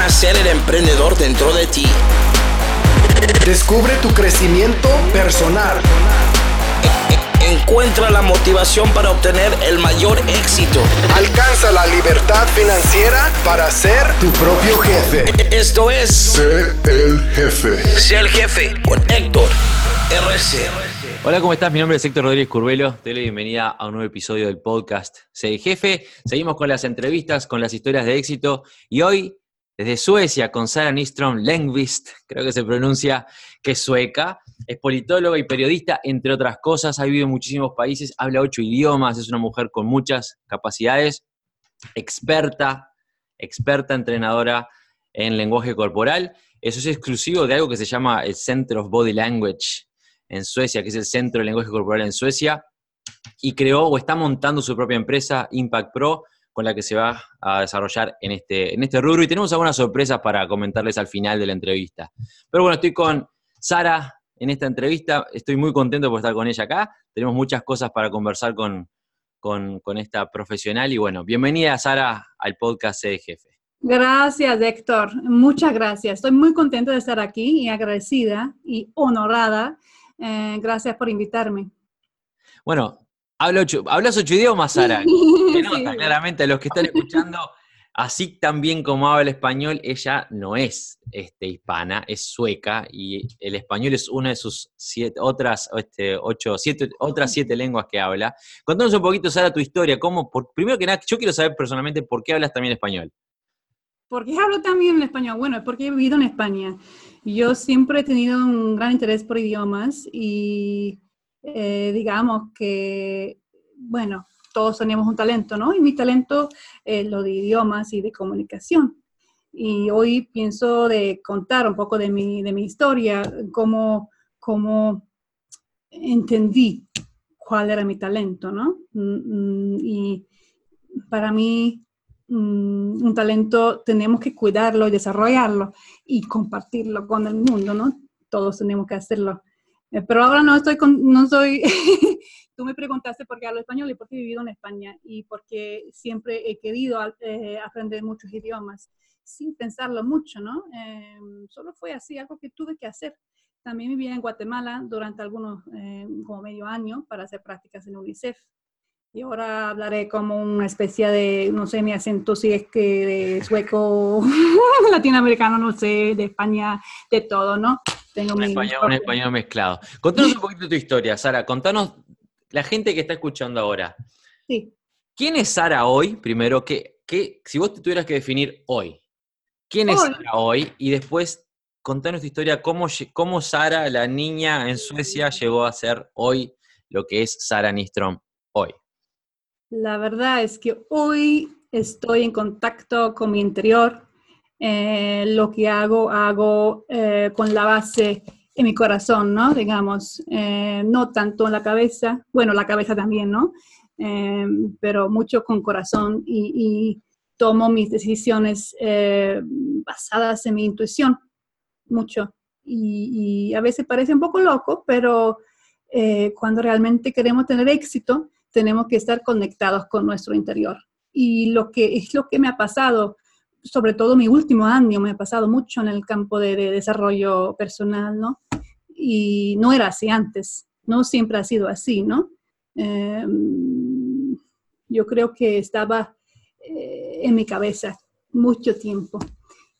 nacer el emprendedor dentro de ti. Descubre tu crecimiento personal. Encuentra la motivación para obtener el mayor éxito. Alcanza la libertad financiera para ser tu propio jefe. Esto es Sé el jefe. Sé el jefe con Héctor RC. Hola, ¿cómo estás? Mi nombre es Héctor Rodríguez Curvelo. Te doy la bienvenida a un nuevo episodio del podcast Sé el jefe. Seguimos con las entrevistas, con las historias de éxito. Y hoy, desde Suecia, con Sara Nistrom Lengvist, creo que se pronuncia, que es sueca. Es politóloga y periodista, entre otras cosas. Ha vivido en muchísimos países, habla ocho idiomas, es una mujer con muchas capacidades, experta, experta entrenadora en lenguaje corporal. Eso es exclusivo de algo que se llama el Center of Body Language en Suecia, que es el Centro de Lenguaje Corporal en Suecia, y creó o está montando su propia empresa, Impact Pro, con la que se va a desarrollar en este, en este rubro. Y tenemos algunas sorpresas para comentarles al final de la entrevista. Pero bueno, estoy con Sara en esta entrevista. Estoy muy contento por estar con ella acá. Tenemos muchas cosas para conversar con, con, con esta profesional. Y bueno, bienvenida Sara al podcast de Jefe. Gracias, Héctor. Muchas gracias. Estoy muy contenta de estar aquí y agradecida y honorada. Eh, gracias por invitarme. Bueno, hablo ocho, hablas ocho idiomas, Sara. Se nota Sí. claramente a los que están escuchando, así también como habla español, ella no es este, hispana, es sueca y el español es una de sus siete, otras, este, ocho, siete, otras siete lenguas que habla. Contanos un poquito, Sara, tu historia. ¿Cómo, por, primero que nada, yo quiero saber personalmente por qué hablas también español. ¿Por qué hablo también en español? Bueno, es porque he vivido en España. Yo siempre he tenido un gran interés por idiomas y eh, digamos que, bueno, todos tenemos un talento, ¿no? Y mi talento es lo de idiomas y de comunicación. Y hoy pienso de contar un poco de mi, de mi historia, cómo, cómo entendí cuál era mi talento, ¿no? Mm, mm, Y para mí mm, un talento tenemos que cuidarlo y desarrollarlo y compartirlo con el mundo, ¿no? Todos tenemos que hacerlo. Eh, pero ahora no estoy con, no soy, tú me preguntaste por qué hablo español y por qué he vivido en España y porque siempre he querido eh, aprender muchos idiomas sin pensarlo mucho, ¿no? Eh, solo fue así, algo que tuve que hacer. También viví en Guatemala durante algunos, eh, como medio año, para hacer prácticas en UNICEF. Y ahora hablaré como una especie de, no sé, mi acento si es que de sueco, latinoamericano, no sé, de España, de todo, ¿no? Tengo Un español, un español mezclado. Contanos un poquito tu historia, Sara. Contanos, la gente que está escuchando ahora, Sí. ¿quién es Sara hoy? Primero, que, que, si vos te tuvieras que definir hoy, ¿quién es. Sara hoy? Y después, contanos tu historia, cómo, cómo Sara, la niña en Suecia, llegó a ser hoy lo que es Sara Nistrom hoy. La verdad es que hoy estoy en contacto con mi interior. Eh, lo que hago, hago eh, con la base en mi corazón, ¿no? Digamos, eh, no tanto en la cabeza, bueno, la cabeza también, ¿no? Pero mucho con corazón y, tomo mis decisiones basadas en mi intuición, mucho. Y, y a veces parece un poco loco, pero cuando realmente queremos tener éxito, tenemos que estar conectados con nuestro interior. Y lo que es lo que me ha pasado, sobre todo mi último año, me ha pasado mucho en el campo de, de desarrollo personal, ¿no? Y no era así antes, no siempre ha sido así, ¿no? Eh, yo creo que estaba eh, en mi cabeza mucho tiempo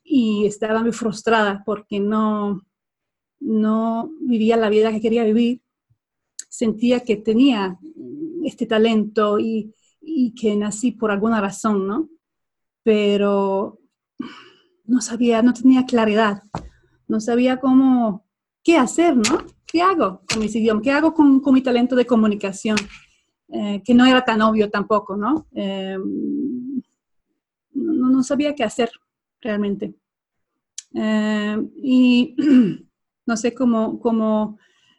y estaba muy frustrada porque no, no vivía la vida que quería vivir. Sentía que tenía este talento y, y que nací por alguna razón, ¿no? Pero no sabía, no tenía claridad, no sabía cómo, qué hacer, ¿no? ¿Qué hago con mis idiomas? ¿Qué hago con, con mi talento de comunicación? Eh, que no era tan obvio tampoco, ¿no? Eh, no, no sabía qué hacer realmente. Eh, y no sé cómo, cómo,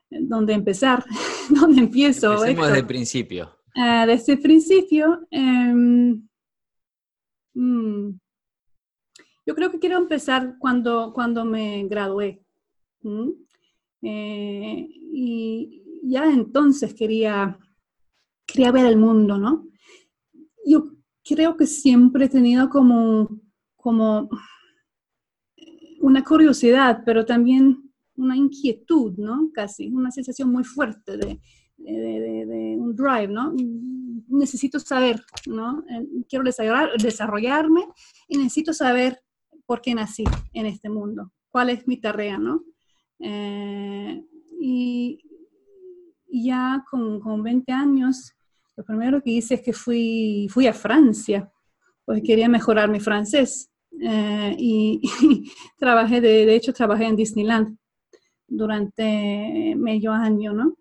dónde empezar, dónde empiezo. Empecemos desde el principio. Ah, desde el principio, em, mm, yo creo que quiero empezar cuando, cuando me gradué. Eh, y ya entonces quería, quería ver el mundo, ¿no? Yo creo que siempre he tenido como, como una curiosidad, pero también una inquietud, ¿no? Casi, una sensación muy fuerte de, un drive, ¿no? Necesito saber, ¿no? Eh, quiero desarrollarme y necesito saber por qué nací en este mundo, cuál es mi tarea, ¿no? Eh, y, ya con, con, 20 años, lo primero que hice es que fui, fui a Francia, porque quería mejorar mi francés. Eh, y, trabajé, de, de, hecho, trabajé en Disneyland durante medio año, ¿no?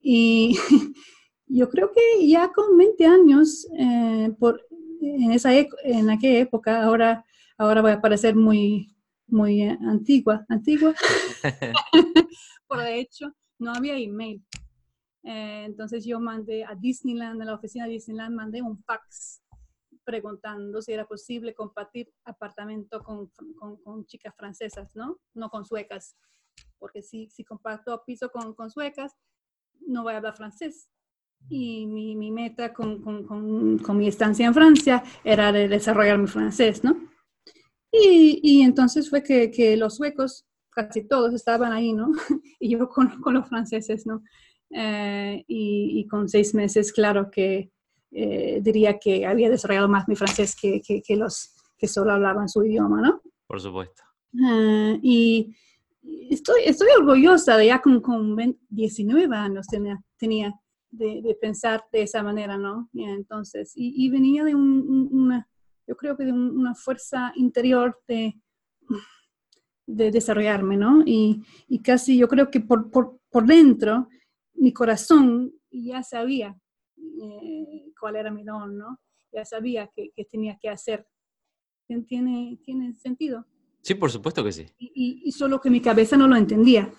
Y yo creo que ya con 20 años, eh, por, en, esa, en aquella época, ahora, ahora voy a parecer muy, muy antigua, antigua, por de hecho, no había email. Eh, entonces yo mandé a Disneyland, a la oficina de Disneyland, mandé un fax preguntando si era posible compartir apartamento con, con, con chicas francesas, ¿no? No con suecas, porque si, si comparto piso con, con suecas, no voy a hablar francés. Y mi, mi meta con, con, con, mi estancia en Francia era de desarrollar mi francés, ¿no? Y, y entonces fue que, que, los suecos, casi todos estaban ahí, ¿no? y yo con, los franceses, ¿no? Eh, y, y, con seis meses, claro que eh, diría que había desarrollado más mi francés que, que, que, los que solo hablaban su idioma, ¿no? Por supuesto. Uh, y, estoy, estoy orgullosa de ya con, con 19 años tenía, tenía de, de, pensar de esa manera, ¿no? Entonces, y, y, venía de un, una, yo creo que de una fuerza interior de, de desarrollarme, ¿no? Y, y, casi yo creo que por, por, por dentro, mi corazón ya sabía eh, cuál era mi don, ¿no? Ya sabía que, que tenía que hacer. ¿Tiene, ¿Tiene sentido? Sí, por supuesto que sí. Y, solo que mi cabeza no lo entendía.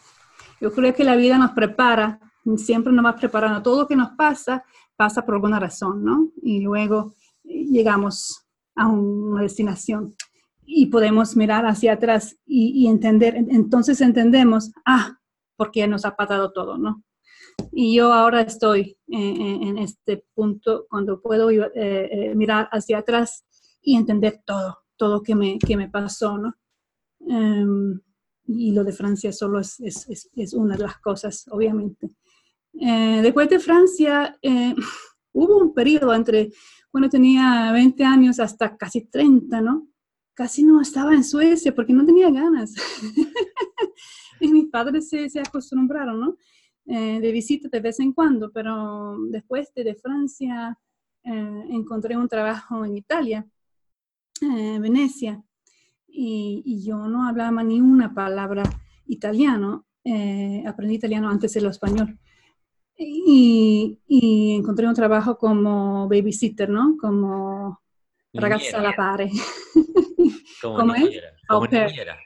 Yo creo que la vida nos prepara, siempre nos va preparando. Todo lo que nos pasa, pasa por alguna razón, ¿no? Y luego eh, llegamos a una destinación y podemos mirar hacia atrás y, entender. Entonces entendemos, ah, porque nos ha pasado todo, ¿no? Y yo ahora estoy en, este punto cuando puedo eh, eh, mirar hacia atrás y entender todo, todo que me, que me pasó, ¿no? Em, y lo de Francia solo es, es, una de las cosas, obviamente. Eh, después de Francia, eh, hubo un periodo entre cuando tenía 20 años hasta casi 30, ¿no? Casi no estaba en Suecia porque no tenía ganas. y mis padres se, acostumbraron, ¿no? Eh, de visita de vez en cuando, pero después de, Francia encontré un trabajo en Italia, Venecia, y, yo no hablaba ni una palabra italiano. Eh, aprendí italiano antes de lo español. Y, encontré un trabajo como babysitter, ¿no? Como ragazza la pare. Como ¿Cómo niñera. Es? Como niñera.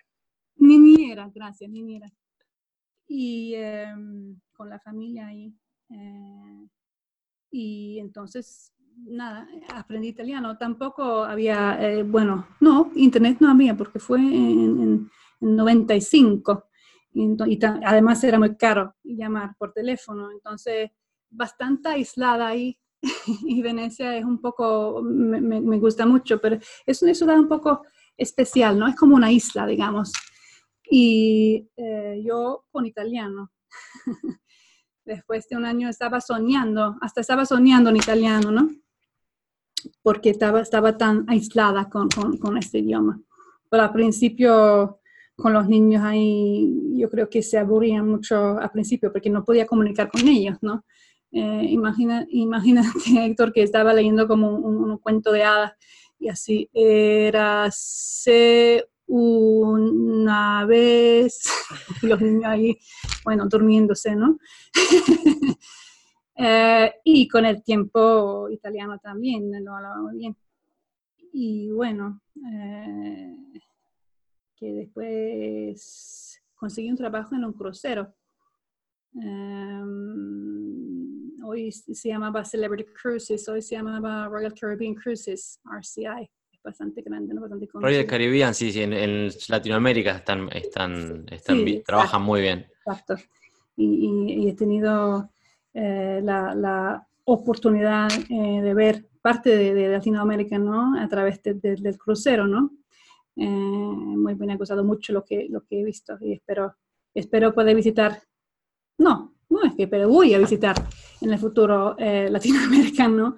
Niñera, gracias, niñera. Y em, con la familia ahí. Eh, y entonces nada, aprendí italiano. Tampoco había, eh, bueno, no, internet no había porque fue en, 95. Y, además era muy caro llamar por teléfono. Entonces, bastante aislada ahí. y Venecia es un poco, me, gusta mucho, pero es una ciudad un poco especial, ¿no? Es como una isla, digamos. Y eh, yo con italiano. Después de un año estaba soñando, hasta estaba soñando en italiano, ¿no? porque estaba, estaba tan aislada con, con, este idioma. Pero al principio, con los niños ahí, yo creo que se aburrían mucho al principio porque no podía comunicar con ellos, ¿no? Eh, imagina, imagínate, Héctor, que estaba leyendo como un, cuento de hadas y así, era una vez, los niños ahí, bueno, durmiéndose, ¿no? Eh, y con el tiempo italiano también lo hablaba muy bien. Y bueno, eh, que después conseguí un trabajo en un crucero. Um, hoy se llamaba Celebrity Cruises, hoy se llamaba Royal Caribbean Cruises, RCI. Es bastante grande, ¿no? Bastante Royal Caribbean, sí, sí, en, Latinoamérica están, están, están trabajan muy bien. Exacto. y, he tenido eh, la, oportunidad eh, de ver parte de, Latinoamérica, ¿no? A través del crucero, ¿no? Eh, muy bien, ha gustado mucho lo que, lo que he visto y espero, espero poder visitar, no, no es que, pero voy a visitar en el futuro eh, Latinoamérica, ¿no?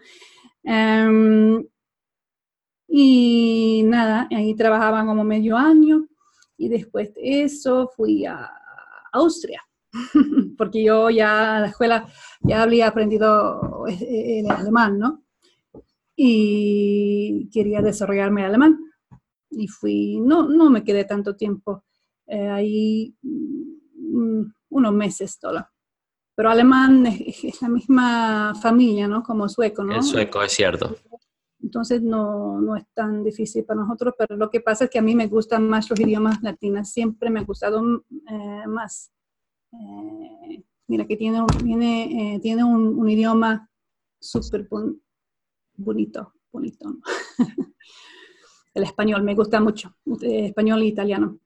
Em, y nada, ahí trabajaba como medio año y después de eso fui a Austria, porque yo ya en la escuela ya había aprendido eh, el alemán, ¿no? Y quería desarrollarme el alemán. Y fui, no, no me quedé tanto tiempo eh, ahí, mm, unos meses solo. Pero alemán es, la misma familia, ¿no? Como sueco, ¿no? El sueco, es cierto. Entonces no, no, es tan difícil para nosotros, pero lo que pasa es que a mí me gustan más los idiomas latinos, siempre me ha gustado eh, más. Eh, mira que tiene, tiene, eh, tiene un, un, idioma súper bonito, bonito. El español me gusta mucho, español e italiano.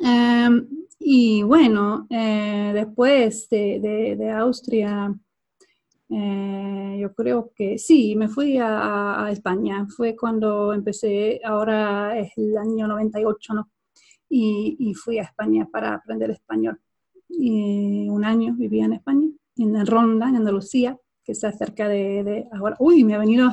Em, y bueno, después de, Austria, eh, yo creo que sí, me fui a, España. Fue cuando empecé, ahora es el año 98, ¿no? Y, fui a España para aprender español. Y un año vivía en España, en Ronda, en Andalucía, que está cerca de, ahora. Uy, me ha venido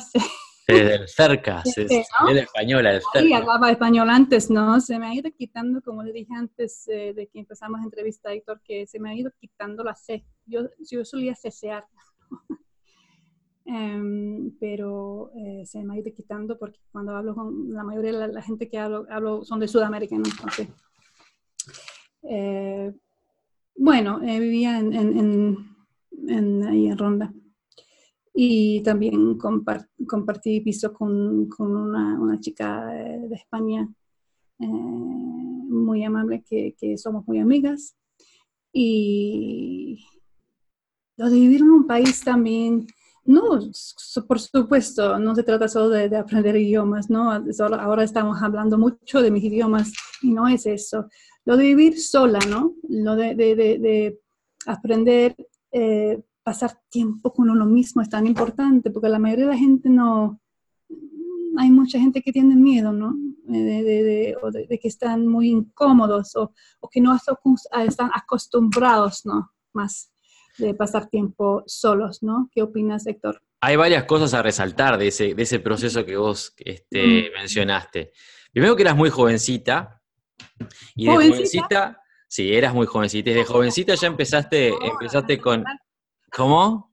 Desde cerca, se, sí, ¿no? española, del cerca. Sí, hablaba español antes, ¿no? Se me ha ido quitando, como le dije antes eh, de que empezamos la entrevista, Héctor, que se me ha ido quitando la C. Yo, yo solía cesear. Em, pero eh, se me ha ido quitando porque cuando hablo con la mayoría de la, gente que hablo, hablo, son de Sudamérica, entonces. Eh, bueno, eh, vivía en, en, en, ahí en Ronda y también compartí piso con, con una, una, chica de España muy amable que, que somos muy amigas y lo de vivir en un país también, no, por supuesto, no se trata solo de, aprender idiomas, ¿no? ahora estamos hablando mucho de mis idiomas y no es eso. Lo de vivir sola, ¿no? Lo de, de, de aprender, eh, pasar tiempo con uno mismo es tan importante porque la mayoría de la gente no, hay mucha gente que tiene miedo, ¿no? De, de que están muy incómodos o, o, que no están acostumbrados, ¿no? Más de pasar tiempo solos, ¿no? ¿Qué opinas, Héctor? Hay varias cosas a resaltar de ese, de ese proceso que vos este, mencionaste. Primero que eras muy jovencita. Y de jovencita, sí, eras muy jovencita. Y de jovencita ya empezaste, empezaste con... ¿Cómo?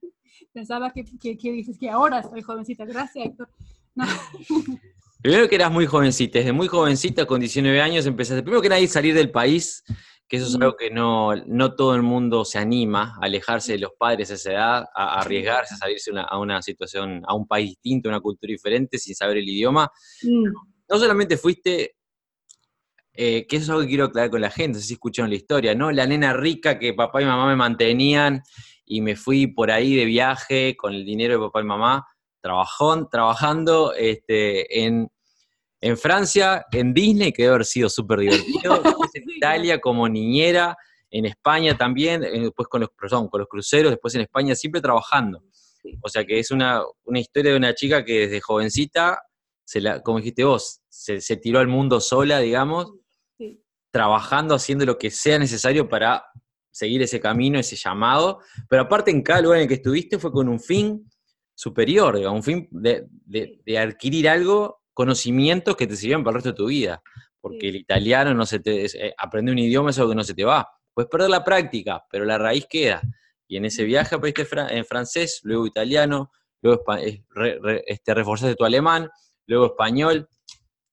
Pensaba que, que, dices que ahora soy jovencita. Gracias, Héctor. Primero que eras muy jovencita, desde muy jovencita, con 19 años, empezaste, primero que nadie salir del país, que eso es algo que no, no todo el mundo se anima a alejarse de los padres a esa edad, a, arriesgarse, a salirse a una situación, a un país distinto, a una cultura diferente, sin saber el idioma. No solamente fuiste, eh, que eso es algo que quiero aclarar con la gente, no sé si escucharon la historia, ¿no? La nena rica que papá y mamá me mantenían y me fui por ahí de viaje con el dinero de papá y mamá, trabajón, trabajando este, en en Francia, en Disney, que debe haber sido súper divertido. en Italia como niñera, en España también, después con los, con los cruceros, después en España, siempre trabajando. O sea que es una, historia de una chica que desde jovencita, se la, como dijiste vos, se, tiró al mundo sola, digamos, trabajando, haciendo lo que sea necesario para seguir ese camino, ese llamado. Pero aparte en cada lugar en el que estuviste fue con un fin superior, digamos, un fin de, de adquirir algo conocimientos que te sirvan para el resto de tu vida. Porque el italiano no se te. Eh, aprende un idioma es algo que no se te va. Puedes perder la práctica, pero la raíz queda. Y en ese viaje aprendiste en francés, luego italiano, luego este, reforzaste tu alemán, luego español.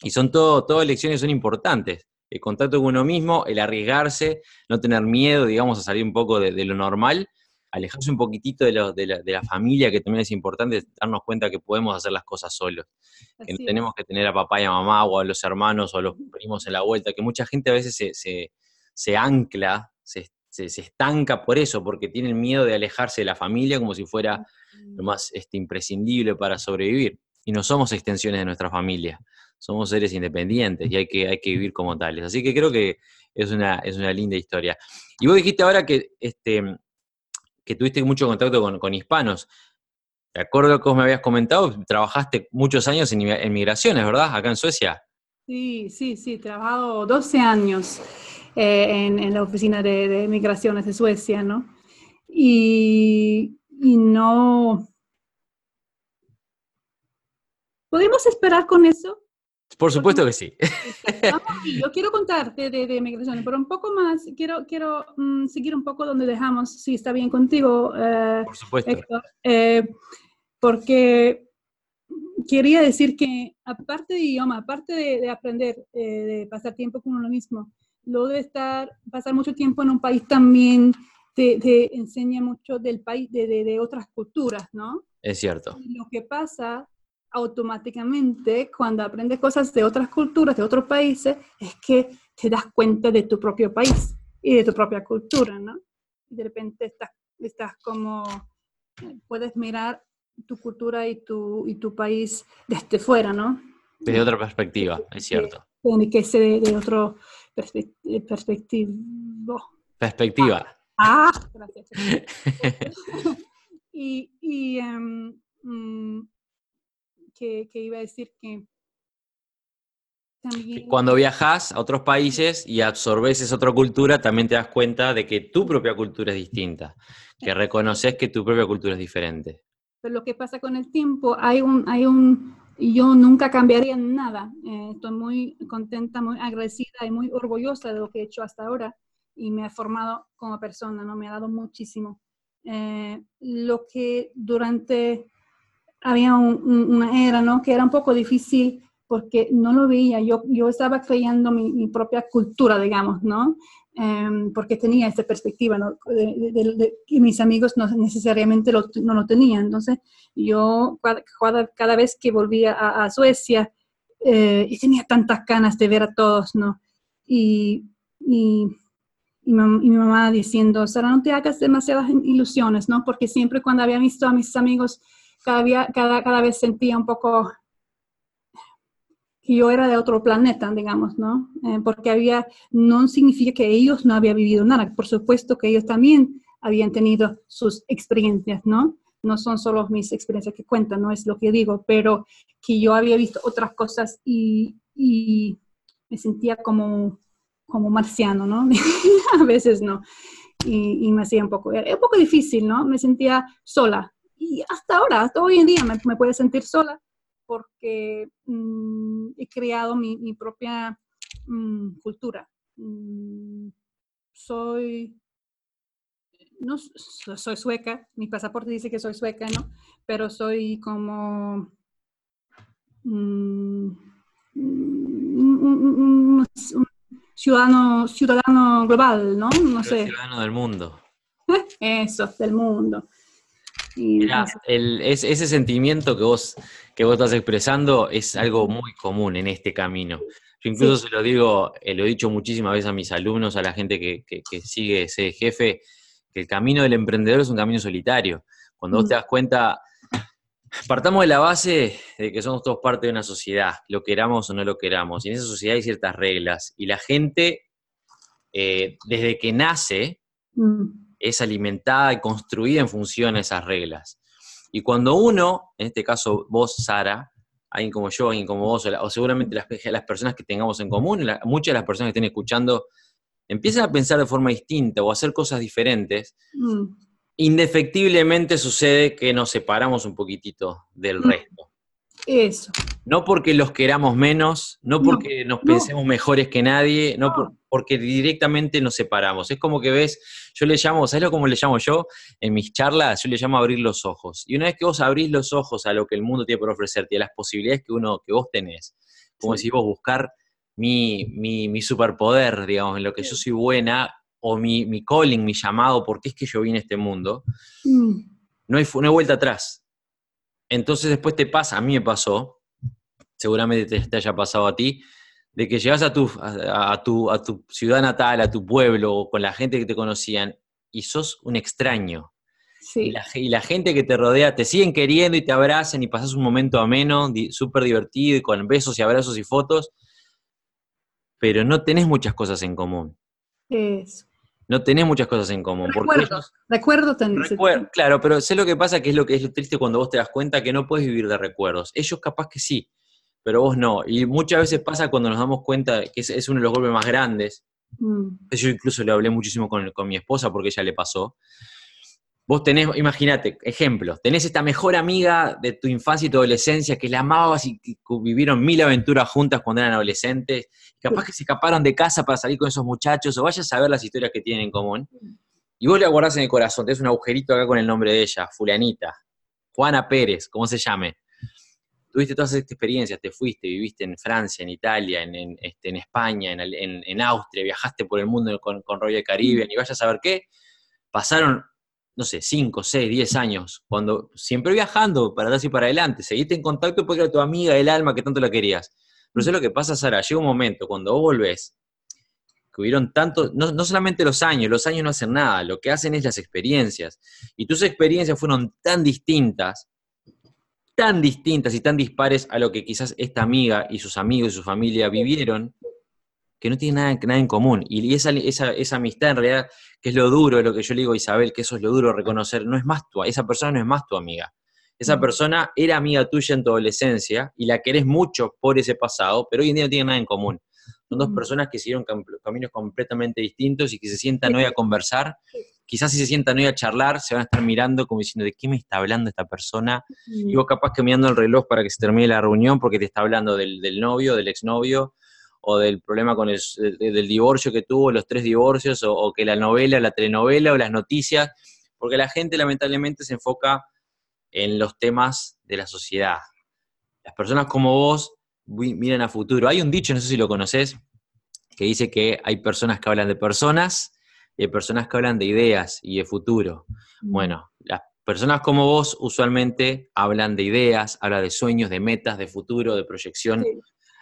Y son todo, todas lecciones son importantes. El contacto con uno mismo, el arriesgarse, no tener miedo, digamos, a salir un poco de, de lo normal alejarse un poquitito de, de, la, familia, que también es importante darnos cuenta que podemos hacer las cosas solos, que no tenemos que tener a papá y a mamá o a los hermanos o a los primos en la vuelta, que mucha gente a veces se, ancla, se, estanca por eso, porque tienen miedo de alejarse de la familia como si fuera lo más este, imprescindible para sobrevivir. Y no somos extensiones de nuestra familia, somos seres independientes y hay que, hay que vivir como tales. Así que creo que es una, es una linda historia. Y vos dijiste ahora que este, que tuviste mucho contacto con, hispanos. De acuerdo a vos me habías comentado, trabajaste muchos años en, migraciones, ¿verdad? Acá en Suecia. Sí, sí, sí, he trabajado 12 años eh, en, la oficina de, migraciones de Suecia, ¿no? Y, y no... ¿Podemos esperar con eso? Por supuesto que sí. yo quiero contarte de, de, migraciones, pero un poco más, quiero, quiero mm, seguir un poco donde dejamos, si está bien contigo. Eh, Por supuesto. Héctor, eh, porque quería decir que aparte de idioma, aparte de, aprender, eh, de pasar tiempo con uno mismo, lo de estar, pasar mucho tiempo en un país también te, enseña mucho del país, de, de, otras culturas, ¿no? Es cierto. lo que pasa automáticamente cuando aprendes cosas de otras culturas, de otros países, es que te das cuenta de tu propio país y de tu propia cultura, ¿no? Y de repente estás, estás como, puedes mirar tu cultura y tu, y tu país desde fuera, ¿no? Desde otra perspectiva, es cierto. Tiene que ser de, otro perspectiva. Perspectiva. Ah, gracias. y, y mm, que, iba a decir que Cuando viajas a otros países y absorbes esa otra cultura, también te das cuenta de que tu propia cultura es distinta, que reconoces que tu propia cultura es diferente. Pero lo que pasa con el tiempo, hay un, hay un, yo nunca cambiaría nada. Eh, estoy muy contenta, muy agradecida y muy orgullosa de lo que he hecho hasta ahora y me ha formado como persona, ¿no? Me ha dado muchísimo. Eh, lo que durante había una era, ¿no? Que era un poco difícil porque no lo veía. Yo, yo estaba creyendo mi, propia cultura, digamos, ¿no? Em, porque tenía esta perspectiva, ¿no? De, y mis amigos no necesariamente lo, no lo tenían. Entonces, yo cada, cada vez que volvía a, Suecia, eh, y tenía tantas ganas de ver a todos, ¿no? Y, y, y, mi mamá diciendo, Sara, no te hagas demasiadas ilusiones, ¿no? Porque siempre cuando había visto a mis amigos cada, cada, cada vez sentía un poco que yo era de otro planeta, digamos, ¿no? Eh, porque había, no significa que ellos no habían vivido nada, por supuesto que ellos también habían tenido sus experiencias, ¿no? No son solo mis experiencias que cuentan, no es lo que digo, pero que yo había visto otras cosas y, y me sentía como, como marciano, ¿no? A veces no. Y, y, me hacía un poco, era un poco difícil, ¿no? Me sentía sola, y hasta ahora, hasta hoy en día me, me puedo sentir sola porque mm, he creado mi, mi propia mm, cultura. Mm, soy, no soy sueca, mi pasaporte dice que soy sueca, ¿no? Pero soy como un, ciudadano, ciudadano global, ¿no? No sé. Ciudadano del mundo. Eso, del mundo ese sentimiento que vos, que vos estás expresando es algo muy común en este camino. Yo incluso se lo digo, eh, lo he dicho muchísimas veces a mis alumnos, a la gente que, sigue ese jefe, que el camino del emprendedor es un camino solitario. Cuando vos te das cuenta, partamos de la base de que somos todos parte de una sociedad, lo queramos o no lo queramos, y en esa sociedad hay ciertas reglas, y la gente, eh, desde que nace, mm es alimentada y construida en función a esas reglas. Y cuando uno, en este caso vos, Sara, alguien como yo, alguien como vos, o seguramente las, las personas que tengamos en común, muchas de las personas que estén escuchando, empiezan a pensar de forma distinta o a hacer cosas diferentes, mm. indefectiblemente sucede que nos separamos un poquitito del mm. resto. Eso. No porque los queramos menos, no porque nos pensemos mejores que nadie, no, porque directamente nos separamos. Es como que ves, yo le llamo, ¿sabes cómo le llamo yo? En mis charlas, yo le llamo abrir los ojos. Y una vez que vos abrís los ojos a lo que el mundo tiene por ofrecerte, a las posibilidades que, uno, que vos tenés, como si vos buscar mi, mi, superpoder, digamos, en lo que yo soy buena, o mi, mi calling, mi llamado, porque es que yo vine a este mundo, mm. no, hay, no hay vuelta atrás entonces después te pasa, a mí me pasó, seguramente te, haya pasado a ti, de que llegas a tu, a, tu, a tu ciudad natal, a tu pueblo, con la gente que te conocían, y sos un extraño. Y, la, gente que te rodea te siguen queriendo y te abrazan y pasas un momento ameno, súper divertido, y con besos y abrazos y fotos, pero no tenés muchas cosas en común. Eso no tenés muchas cosas en común. Recuerdos, recuerdo Claro, pero sé lo que pasa, que es lo que es lo triste cuando vos te das cuenta que no puedes vivir de recuerdos. Ellos capaz que sí, pero vos no. Y muchas veces pasa cuando nos damos cuenta que es, es uno de los golpes más grandes. Mm, Yo incluso le hablé muchísimo con, con mi esposa porque ella le pasó. Vos tenés, imagínate, ejemplo, tenés esta mejor amiga de tu infancia y tu adolescencia que la amabas y que vivieron mil aventuras juntas cuando eran adolescentes, capaz que se escaparon de casa para salir con esos muchachos, o vayas a ver las historias que tienen en común, y vos la guardás en el corazón, tenés un agujerito acá con el nombre de ella, fulanita, Juana Pérez, como se llame. Tuviste todas estas experiencias, te fuiste, viviste en Francia, en Italia, en, en, este, en España, en, Austria, viajaste por el mundo con, con Royal Caribbean, y vayas a saber qué, pasaron no sé, 5, 6, 10 años, cuando siempre viajando para atrás y para adelante, seguiste en contacto porque era tu amiga del alma que tanto la querías. Pero es lo que pasa, Sara, llega un momento cuando vos volvés, que hubieron tanto, no, no solamente los años, los años no hacen nada, lo que hacen es las experiencias. Y tus experiencias fueron tan distintas, tan distintas y tan dispares a lo que quizás esta amiga y sus amigos y su familia vivieron, que no tienen nada, nada en común. Y esa, esa, esa amistad en realidad que es lo duro, lo que yo le digo a Isabel, que eso es lo duro reconocer, no es más tu, esa persona no es más tu amiga. Esa persona era amiga tuya en tu adolescencia y la querés mucho por ese pasado, pero hoy en día no tienen nada en común. Son dos personas que siguieron cam- caminos completamente distintos y que se sientan hoy a conversar. Quizás si se sientan hoy a charlar, se van a estar mirando como diciendo, ¿de qué me está hablando esta persona? Y vos capaz que mirando el reloj para que se termine la reunión porque te está hablando del, del novio, del exnovio, o del problema con el, de- del divorcio que tuvo, los tres divorcios, o, o que la novela, la telenovela, o las noticias, porque la gente lamentablemente se enfoca en los temas de la sociedad. Las personas como vos miran a futuro. Hay un dicho, no sé si lo conoces, que dice que hay personas que hablan de personas y hay personas que hablan de ideas y de futuro. mm, Bueno, las personas como vos usualmente hablan de ideas, hablan de sueños, de metas, de futuro, de proyección sí.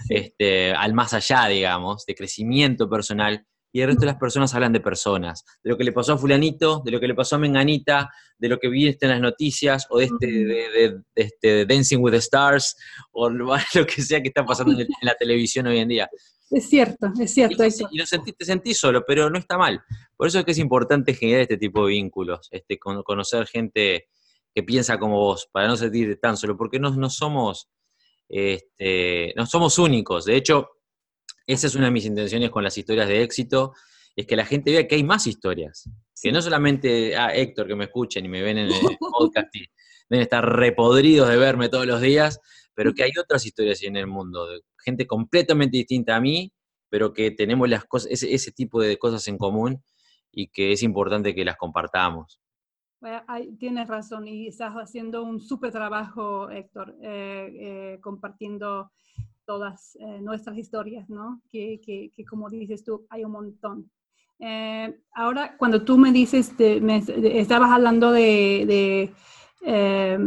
este, al más allá, digamos, de crecimiento personal. Y el resto de las personas hablan de personas, de lo que le pasó a fulanito, de lo que le pasó a Menganita, de lo que viste en las noticias, o de este, de, de- de este Dancing with the Stars, o lo que sea que está pasando en, el- en la televisión hoy en día. Es cierto, es cierto. y lo sentí, te sentís solo, pero no está mal. Por eso es que es importante generar este tipo de vínculos, este, con- conocer gente que piensa como vos, para no sentirte tan solo, porque no, no somos, este, no somos únicos. De hecho, esa es una de mis intenciones con las historias de éxito, es que la gente vea que hay más historias. Que no solamente, ah, Héctor, que me escuchen y me ven en el podcast y deben estar repodridos de verme todos los días, pero que hay otras historias en el mundo, de gente completamente distinta a mí, pero que tenemos las cosas, ese, ese tipo de cosas en común y que es importante que las compartamos. Bueno, tienes razón y estás haciendo un súper trabajo, Héctor, eh, eh, compartiendo todas eh, nuestras historias, ¿no? Que, que, que, como dices tú, hay un montón. Eh, ahora, cuando tú me dices, de, me, de, estabas hablando de, de eh,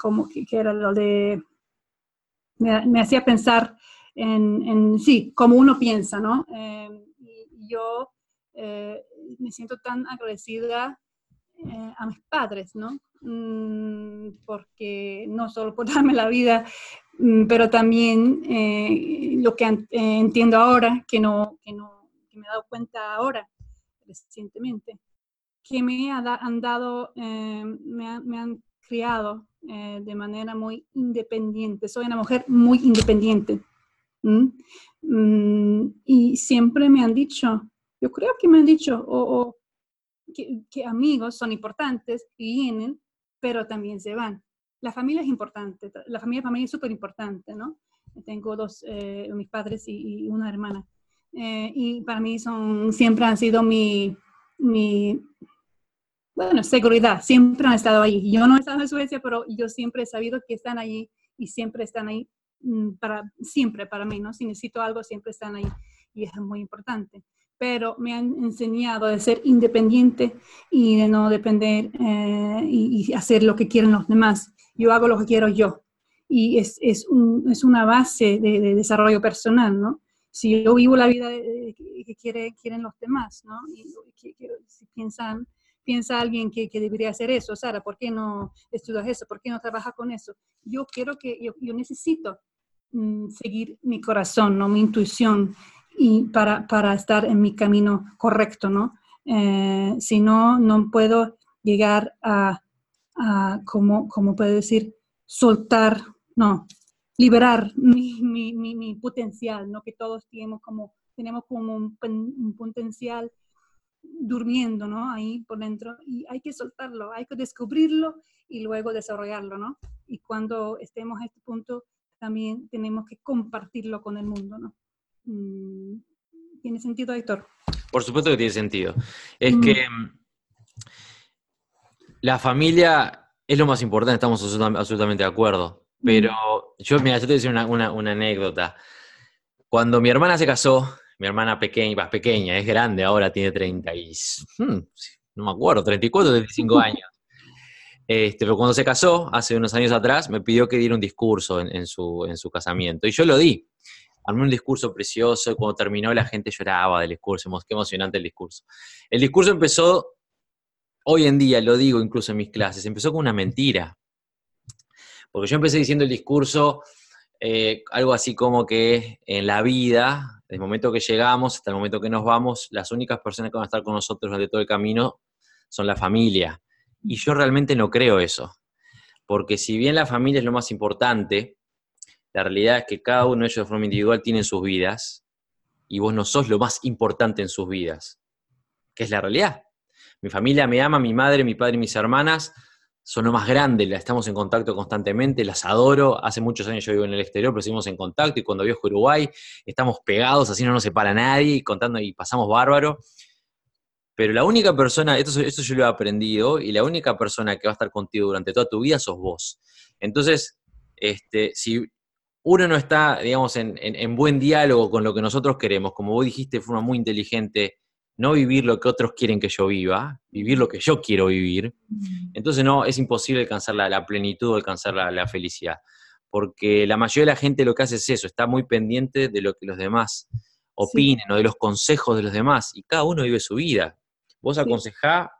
como que, que, era lo de, me, me hacía pensar en, en, sí, como uno piensa, ¿no? Eh, y yo eh, me siento tan agradecida eh, a mis padres, ¿no? Mm, porque no solo por darme la vida, pero también eh, lo que eh, entiendo ahora, que, no, que, no, que me he dado cuenta ahora, recientemente, que me han dado, eh, me, ha, me, han criado de manera muy independiente. Soy una mujer muy independiente. ¿Mm? Mm, y siempre me han dicho, yo creo que me han dicho, que, amigos son importantes vienen, pero también se van. La familia es importante, la familia para mí es súper importante, ¿no? Tengo dos, eh, mis padres y, y una hermana. Eh, y para mí son, siempre han sido mi, mi, bueno, seguridad, siempre han estado ahí. Yo no he estado en Suecia, pero yo siempre he sabido que están ahí y siempre están ahí mm, para, siempre para mí, ¿no? Si necesito algo, siempre están ahí y es muy importante pero me han enseñado de ser independiente y de no depender eh, y, y, hacer lo que quieren los demás. Yo hago lo que quiero yo. Y es, es, es una base de, de, desarrollo personal, ¿no? Si yo vivo la vida que quiere, quieren los demás, ¿no? Y, si piensan, piensa alguien que, que, debería hacer eso, Sara, ¿por qué no estudias eso? ¿Por qué no trabajas con eso? Yo quiero que, yo, yo necesito mm, seguir mi corazón, ¿no? Mi intuición, y para, para, estar en mi camino correcto, ¿no? Eh, si no, no puedo llegar a, a como, como puedo decir, soltar, no, liberar mi, mi, mi, potencial, ¿no? Que todos tenemos como, tenemos como un, un, potencial durmiendo, ¿no? Ahí por dentro y hay que soltarlo, hay que descubrirlo y luego desarrollarlo, ¿no? Y cuando estemos a este punto, también tenemos que compartirlo con el mundo, ¿no? Mm, ¿Tiene sentido, Héctor? Por supuesto que tiene sentido. Es que mm, la familia es lo más importante, estamos absolutamente de acuerdo. Pero yo, mira, yo te voy a decir una, anécdota. Cuando mi hermana se casó, mi hermana pequeña, pequeña, es grande, ahora tiene 30 y, hmm, no me acuerdo, 34, 35 años. Este, pero cuando se casó, hace unos años atrás, me pidió que diera un discurso en, su, en su casamiento. Y yo lo di. Armé un discurso precioso y cuando terminó la gente lloraba del discurso. Qué emocionante el discurso. El discurso empezó, hoy en día, lo digo incluso en mis clases, empezó con una mentira. Porque yo empecé diciendo el discurso eh, algo así como que en la vida, desde el momento que llegamos hasta el momento que nos vamos, las únicas personas que van a estar con nosotros durante todo el camino son la familia. Y yo realmente no creo eso. Porque si bien la familia es lo más importante, la realidad es que cada uno de ellos de forma individual tiene sus vidas y vos no sos lo más importante en sus vidas, que es la realidad. Mi familia me ama, mi madre, mi padre y mis hermanas son lo más grande, estamos en contacto constantemente, las adoro. Hace muchos años yo vivo en el exterior, pero seguimos en contacto y cuando viajo a Uruguay estamos pegados, así no nos separa nadie, contando y pasamos bárbaro. Pero la única persona, esto, esto yo lo he aprendido, y la única persona que va a estar contigo durante toda tu vida sos vos. Entonces, este, si uno no está, digamos, en, buen diálogo con lo que nosotros queremos, como vos dijiste de forma muy inteligente, no vivir lo que otros quieren que yo viva, vivir lo que yo quiero vivir, entonces no, es imposible alcanzar la, plenitud o alcanzar la, felicidad. Porque la mayoría de la gente lo que hace es eso, está muy pendiente de lo que los demás opinen o de los consejos de los demás, y cada uno vive su vida. Vos aconsejá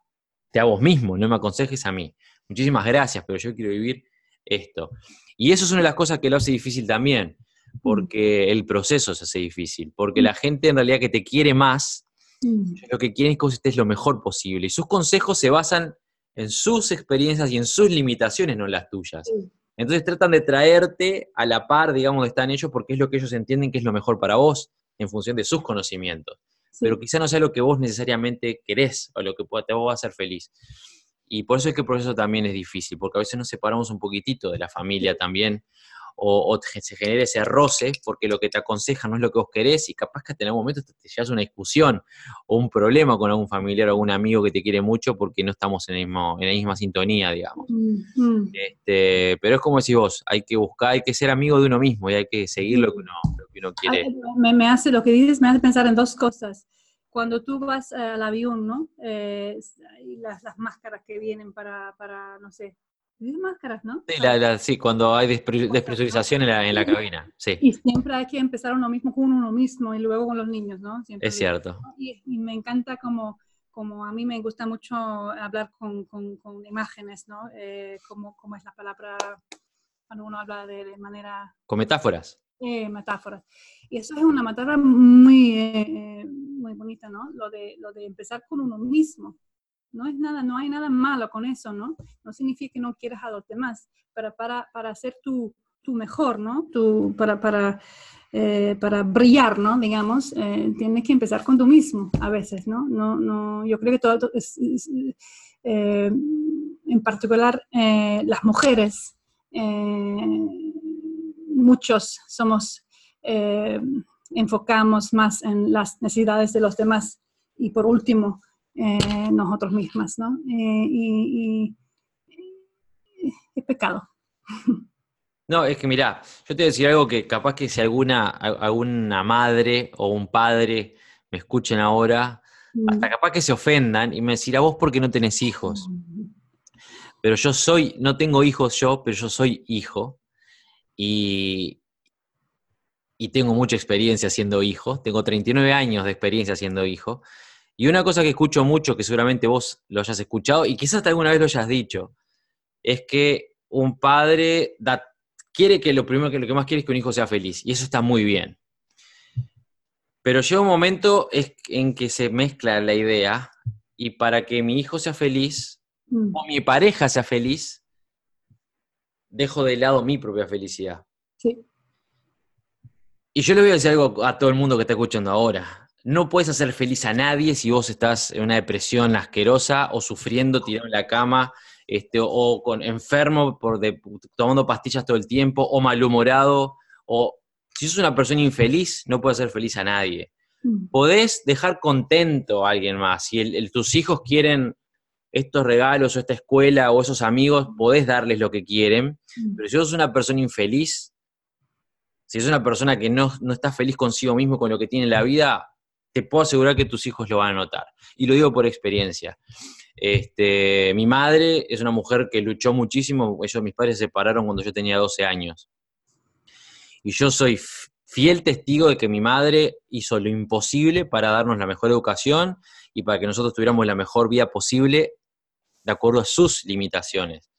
a vos mismo, no me aconsejes a mí. Muchísimas gracias, pero yo quiero vivir esto. Y eso es una de las cosas que lo hace difícil también, porque el proceso se hace difícil, porque la gente en realidad que te quiere más, lo que quiere es que vos estés lo mejor posible. Y sus consejos se basan en sus experiencias y en sus limitaciones, no en las tuyas. Entonces tratan de traerte a la par, digamos, de están ellos, porque es lo que ellos entienden que es lo mejor para vos, en función de sus conocimientos. Pero quizá no sea lo que vos necesariamente querés o lo que te va a hacer feliz. Y por eso es que el proceso también es difícil, porque a veces nos separamos un poquitito de la familia también, o, se genera ese roce, porque lo que te aconseja no es lo que vos querés, y capaz que en algún momento te, llevas una discusión o un problema con algún familiar o algún amigo que te quiere mucho porque no estamos en, el mismo, en la misma sintonía, digamos. este, pero es como decís vos, hay que buscar, hay que ser amigo de uno mismo y hay que seguir lo que uno, lo que uno quiere. Me, me hace, lo que dices me hace pensar en dos cosas cuando tú vas al avión, ¿no? Eh, las, las, máscaras que vienen para, para no sé, máscaras, ¿no? Sí, la, sí cuando hay despresurización en la, en la, cabina, sí. Y siempre hay que empezar uno mismo con uno mismo y luego con los niños, ¿no? es cierto. Y, me encanta como, como a mí me gusta mucho hablar con, con, con imágenes, ¿no? Eh, como, como es la palabra cuando uno habla de, de manera... Con metáforas. Eh, metáforas. Y eso es una metáfora muy, eh, muy bonita, ¿no? Lo de, lo de empezar con uno mismo. No es nada, no hay nada malo con eso, ¿no? No significa que no quieras a los demás, pero para, para ser tu, tu mejor, ¿no? Tu, para, para, eh, para brillar, ¿no? Digamos, tienes que empezar con tú mismo a veces, ¿no? no, no yo creo que todo es, en particular las mujeres, muchos somos, eh, enfocamos más en las necesidades de los demás y por último, eh, nosotros mismas, ¿no? Eh, y, es pecado. No, es que mira, yo te voy a decir algo que capaz que si alguna, alguna madre o un padre me escuchen ahora, mm. hasta capaz que se ofendan y me decirá vos porque no tenés hijos. Mm. Pero yo soy, no tengo hijos yo, pero yo soy hijo y, tengo mucha experiencia siendo hijo, tengo 39 años de experiencia siendo hijo, y una cosa que escucho mucho, que seguramente vos lo hayas escuchado y quizás alguna vez lo hayas dicho, es que un padre quiere que lo primero que lo que más quiere es que un hijo sea feliz, y eso está muy bien. Pero llega un momento en que se mezcla la idea y para que mi hijo sea feliz mm. o mi pareja sea feliz, dejo de lado mi propia felicidad. Sí. Y yo le voy a decir algo a todo el mundo que está escuchando ahora. No puedes hacer feliz a nadie si vos estás en una depresión asquerosa o sufriendo tirado en la cama este, o con enfermo por tomando pastillas todo el tiempo o malhumorado o si sos una persona infeliz no puedes hacer feliz a nadie. Mm. Podés dejar contento a alguien más. Si tus hijos quieren estos regalos o esta escuela o esos amigos, podés darles lo que quieren, Mm. pero si sos una persona infeliz, si es una persona que no, no está feliz consigo mismo con lo que tiene en la vida, te puedo asegurar que tus hijos lo van a notar. Y lo digo por experiencia. Este, mi madre es una mujer que luchó muchísimo, ellos, mis padres se separaron cuando yo tenía 12 años. Y yo soy fiel testigo de que mi madre hizo lo imposible para darnos la mejor educación y para que nosotros tuviéramos la mejor vida posible de acuerdo a sus limitaciones.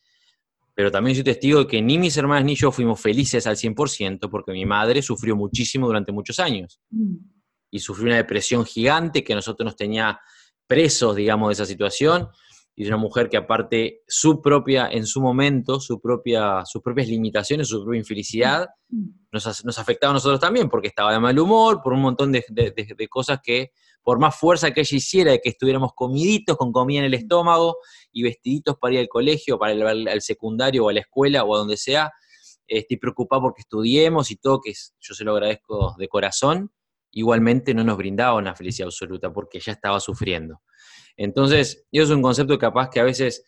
Pero también soy testigo de que ni mis hermanas ni yo fuimos felices al 100% porque mi madre sufrió muchísimo durante muchos años Mm. Y sufrió una depresión gigante que a nosotros nos tenía presos, digamos, de esa situación. Y una mujer que aparte su propia, en su momento, su propia, sus propias limitaciones, su propia infelicidad, nos, nos afectaba a nosotros también, porque estaba de mal humor, por un montón de, cosas que, por más fuerza que ella hiciera, de que estuviéramos comiditos, con comida en el estómago y vestiditos para ir al colegio, para ir al, al secundario o a la escuela o a donde sea, estoy preocupado porque estudiemos y todo, que yo se lo agradezco de corazón, igualmente no nos brindaba una felicidad absoluta porque ella estaba sufriendo. Entonces, eso es un concepto capaz que a veces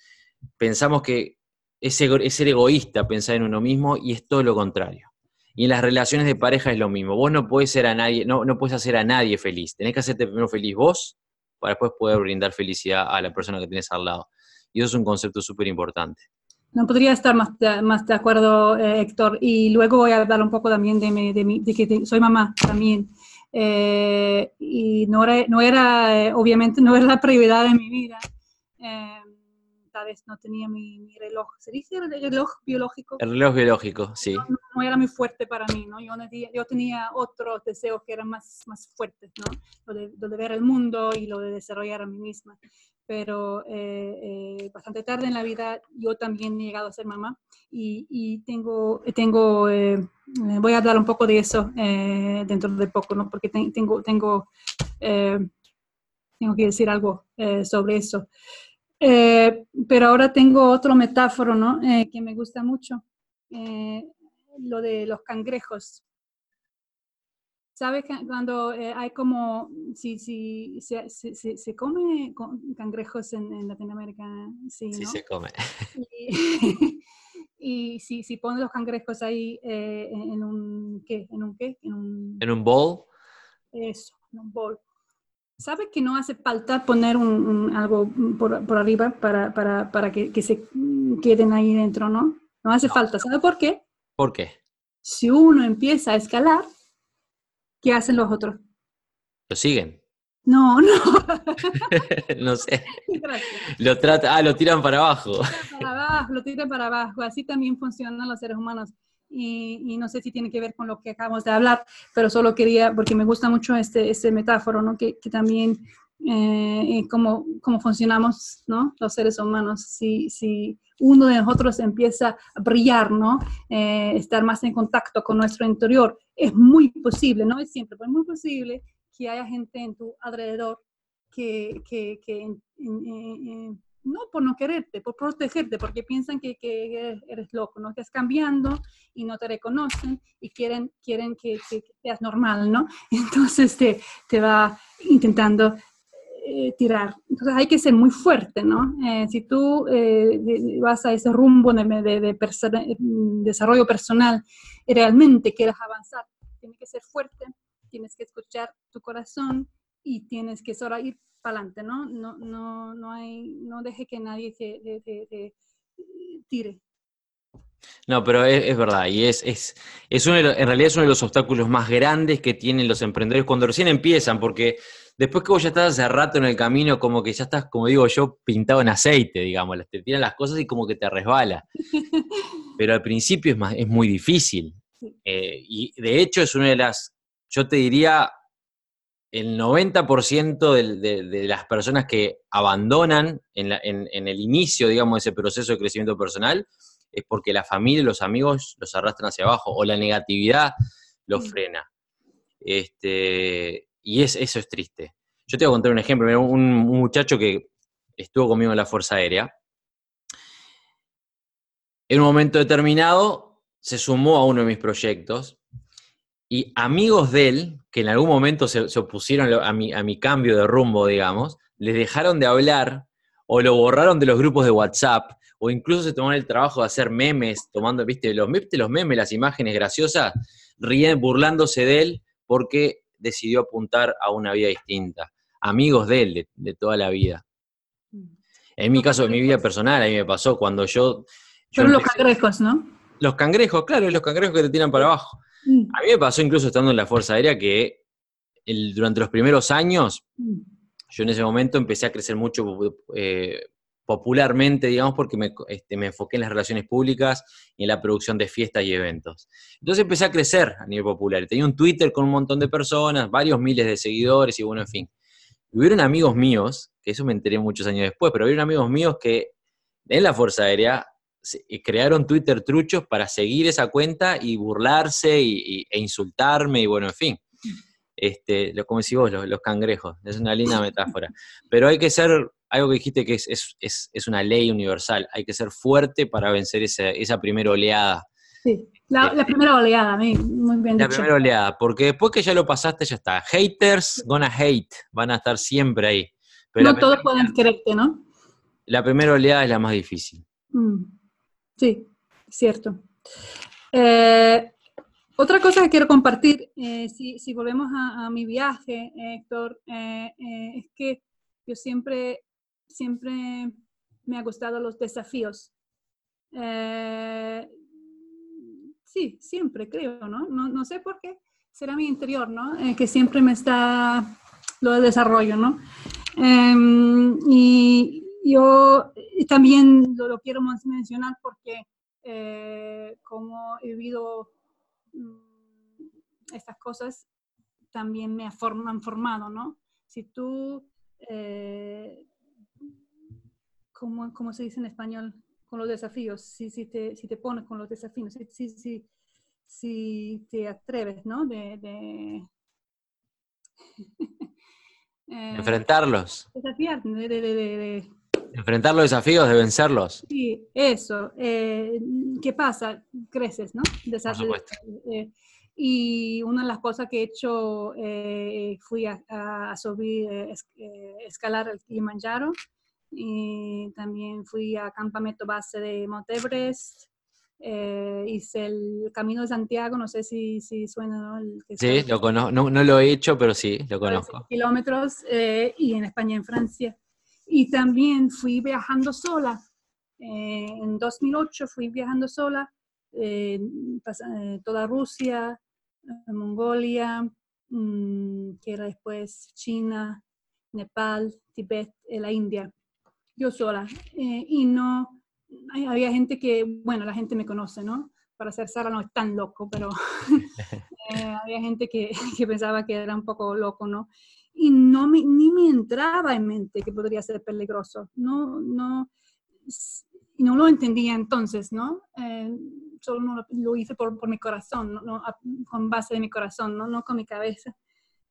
pensamos que es, ser egoísta pensar en uno mismo y es todo lo contrario. Y en las relaciones de pareja es lo mismo. Vos no puedes ser a nadie, no, no puedes hacer a nadie feliz. Tenés que hacerte primero feliz vos para después poder brindar felicidad a la persona que tenés al lado. Y eso es un concepto súper importante. No podría estar más de, más de acuerdo, eh, Héctor. Y luego voy a hablar un poco también de, que soy mamá también. Eh, y no era, no era eh, obviamente, no era la prioridad de mi vida. Eh, tal vez no tenía mi, mi reloj. ¿Se dice el reloj biológico? El reloj biológico, sí. no era muy fuerte para mí, ¿no? Yo, no tenía- yo tenía otros deseos que eran más, más fuertes, ¿no? Lo de, lo de ver el mundo y lo de desarrollar a mí misma. Pero eh, eh, bastante tarde en la vida yo también he llegado a ser mamá y, y tengo, tengo eh, voy a hablar un poco de eso eh, dentro de poco, ¿no? Porque te- tengo, tengo, eh, tengo que decir algo eh, sobre eso. Eh, pero ahora tengo otro metáforo, ¿no? Eh, que me gusta mucho. Eh, lo de los cangrejos. ¿Sabes que cuando eh, hay como, si, si, se, se, se- se come cangrejos en, en Latinoamérica? Sí, Sí ¿no? se come. Y, y si, si pones los cangrejos ahí eh, en en un, ¿qué? ¿En un qué? En un, En un bowl, eso, en un bol. ¿Sabes que no hace falta poner un, un- algo por, por arriba para, para, para que, que se queden ahí dentro, no? No hace falta. ¿Sabe por qué? ¿por qué? Si uno empieza a escalar, ¿qué hacen los otros? ¿Lo siguen? No, no. no sé. Gracias. Lo trata, ah, lo tiran para abajo. Para abajo, lo tira para abajo. Así también funcionan los seres humanos. Y, y no sé si tiene que ver con lo que acabamos de hablar, pero solo quería, porque me gusta mucho este, este metáforo, ¿no? Que, que también eh, eh, cómo, cómo funcionamos, ¿no? Los seres humanos. Si, si uno de nosotros empieza a brillar, ¿no? Eh, estar más en contacto con nuestro interior, es muy posible, no es siempre, pero es muy posible que haya gente en tu alrededor que, que, que en- en- en- no por no quererte, por protegerte, porque piensan que, que eres, eres loco, ¿no? Estás cambiando y no te reconocen y quieren, quieren que, que- que seas normal, ¿no? Entonces te, te va intentando eh, tirar. Entonces hay que ser muy fuerte, ¿no? Eh, si tú eh, vas a ese rumbo de, de- de eh, desarrollo personal y realmente quieres avanzar, tienes que ser fuerte, tienes que escuchar tu corazón y tienes que solo ir para adelante, ¿no? No, no, no, hay, no deje que nadie te, te- te- te, eh, tire. No, pero es, es verdad, y es, es, es uno de los- en realidad es uno de los obstáculos más grandes que tienen los emprendedores cuando recién empiezan, porque después que vos ya estás hace rato en el camino, como que ya estás, como digo yo, pintado en aceite, digamos, te tiran las cosas y como que te resbala. Pero al principio es, más, es muy difícil. Eh, y de hecho es una de las, yo te diría, el 90% del- de, de las personas que abandonan en, la- en- en el inicio, digamos, de ese proceso de crecimiento personal, es porque la familia y los amigos los arrastran hacia abajo, o la negatividad los frena. Este, y es, eso es triste. Yo te voy a contar un ejemplo. Un, un muchacho que estuvo conmigo en la Fuerza Aérea, en un momento determinado se sumó a uno de mis proyectos y amigos de él, que en algún momento se, opusieron a mi, a mi, cambio de rumbo, digamos, les dejaron de hablar o lo borraron de los grupos de WhatsApp o incluso se tomaron el trabajo de hacer memes, tomando, viste, los, los memes, las imágenes graciosas, ríen, burlándose de él porque decidió apuntar a una vida distinta. Amigos de él, de, toda la vida. Mm. En mi caso, en mi vida personal, a mí me pasó cuando yo... Son los cangrejos, ¿no? Los cangrejos, claro, los cangrejos que te tiran para abajo. Mm. A mí me pasó incluso estando en la Fuerza Aérea que durante los primeros años, mm. yo en ese momento empecé a crecer mucho eh, popularmente, digamos, porque este, me, enfoqué en las relaciones públicas y en la producción de fiestas y eventos. Entonces empecé a crecer a nivel popular. Tenía un Twitter con un montón de personas, varios miles de seguidores y bueno, en fin. hubieron amigos míos, que eso me enteré muchos años después, pero hubieron amigos míos que en la Fuerza Aérea crearon Twitter truchos para seguir esa cuenta y burlarse y, e insultarme y bueno, en fin. Este, como decís vos, los, cangrejos, es una linda metáfora. Pero hay que ser, algo que dijiste que es, una ley universal, hay que ser fuerte para vencer esa, primera oleada. Sí, la, este, primera oleada, a mí, muy bien La primera oleada, porque después que ya lo pasaste, ya está. Haters gonna hate, van a estar siempre ahí. no todos pueden quererte, ¿no? La primera oleada es la más difícil. Mm. Sí, cierto. Eh, otra cosa que quiero compartir, eh, si, volvemos a, mi viaje, Héctor, eh, es que yo siempre, siempre me ha gustado los desafíos. sí, siempre creo, ¿no? ¿no? sé por qué, será mi interior, ¿no? que siempre me está lo de desarrollo, ¿no? Em, y, yo también lo, quiero mencionar porque eh, como he vivido mm, estas cosas, también me han formado, ¿no? Si tú, eh, ¿cómo, se dice en español? Con los desafíos, si, si, te, si te pones con los desafíos, si, si, si te atreves, ¿no? De, de Enfrentarlos. Desafiar, de, de, Enfrentar los desafíos, de vencerlos. Sí, eso. Eh, ¿Qué pasa? Creces, ¿no? Eh, y una de las cosas que he hecho, eh, fui a, subir, escalar el Kilimanjaro. Y también fui a campamento base de Montebrest. hice el Camino de Santiago, no sé si, si suena, ¿no? sí, lo conozco, no, no, lo he hecho, pero sí, lo conozco. Kilómetros y en España, en Francia. Y también fui viajando sola. Eh, en 2008 fui viajando sola, eh, eh, toda Rusia, Mongolia, mm, que era después China, Nepal, Tibet, la India. Yo sola. y no, había gente que, bueno, la gente me conoce, ¿no? Para ser Sara no es tan loco, pero había gente que, que, pensaba que era un poco loco, ¿no? Y no me, ni me entraba en mente que podría ser peligroso. No, no, no lo entendía entonces, ¿no? Eh, solo no lo, hice por, por mi corazón, ¿no? con base de mi corazón, no, no con mi cabeza.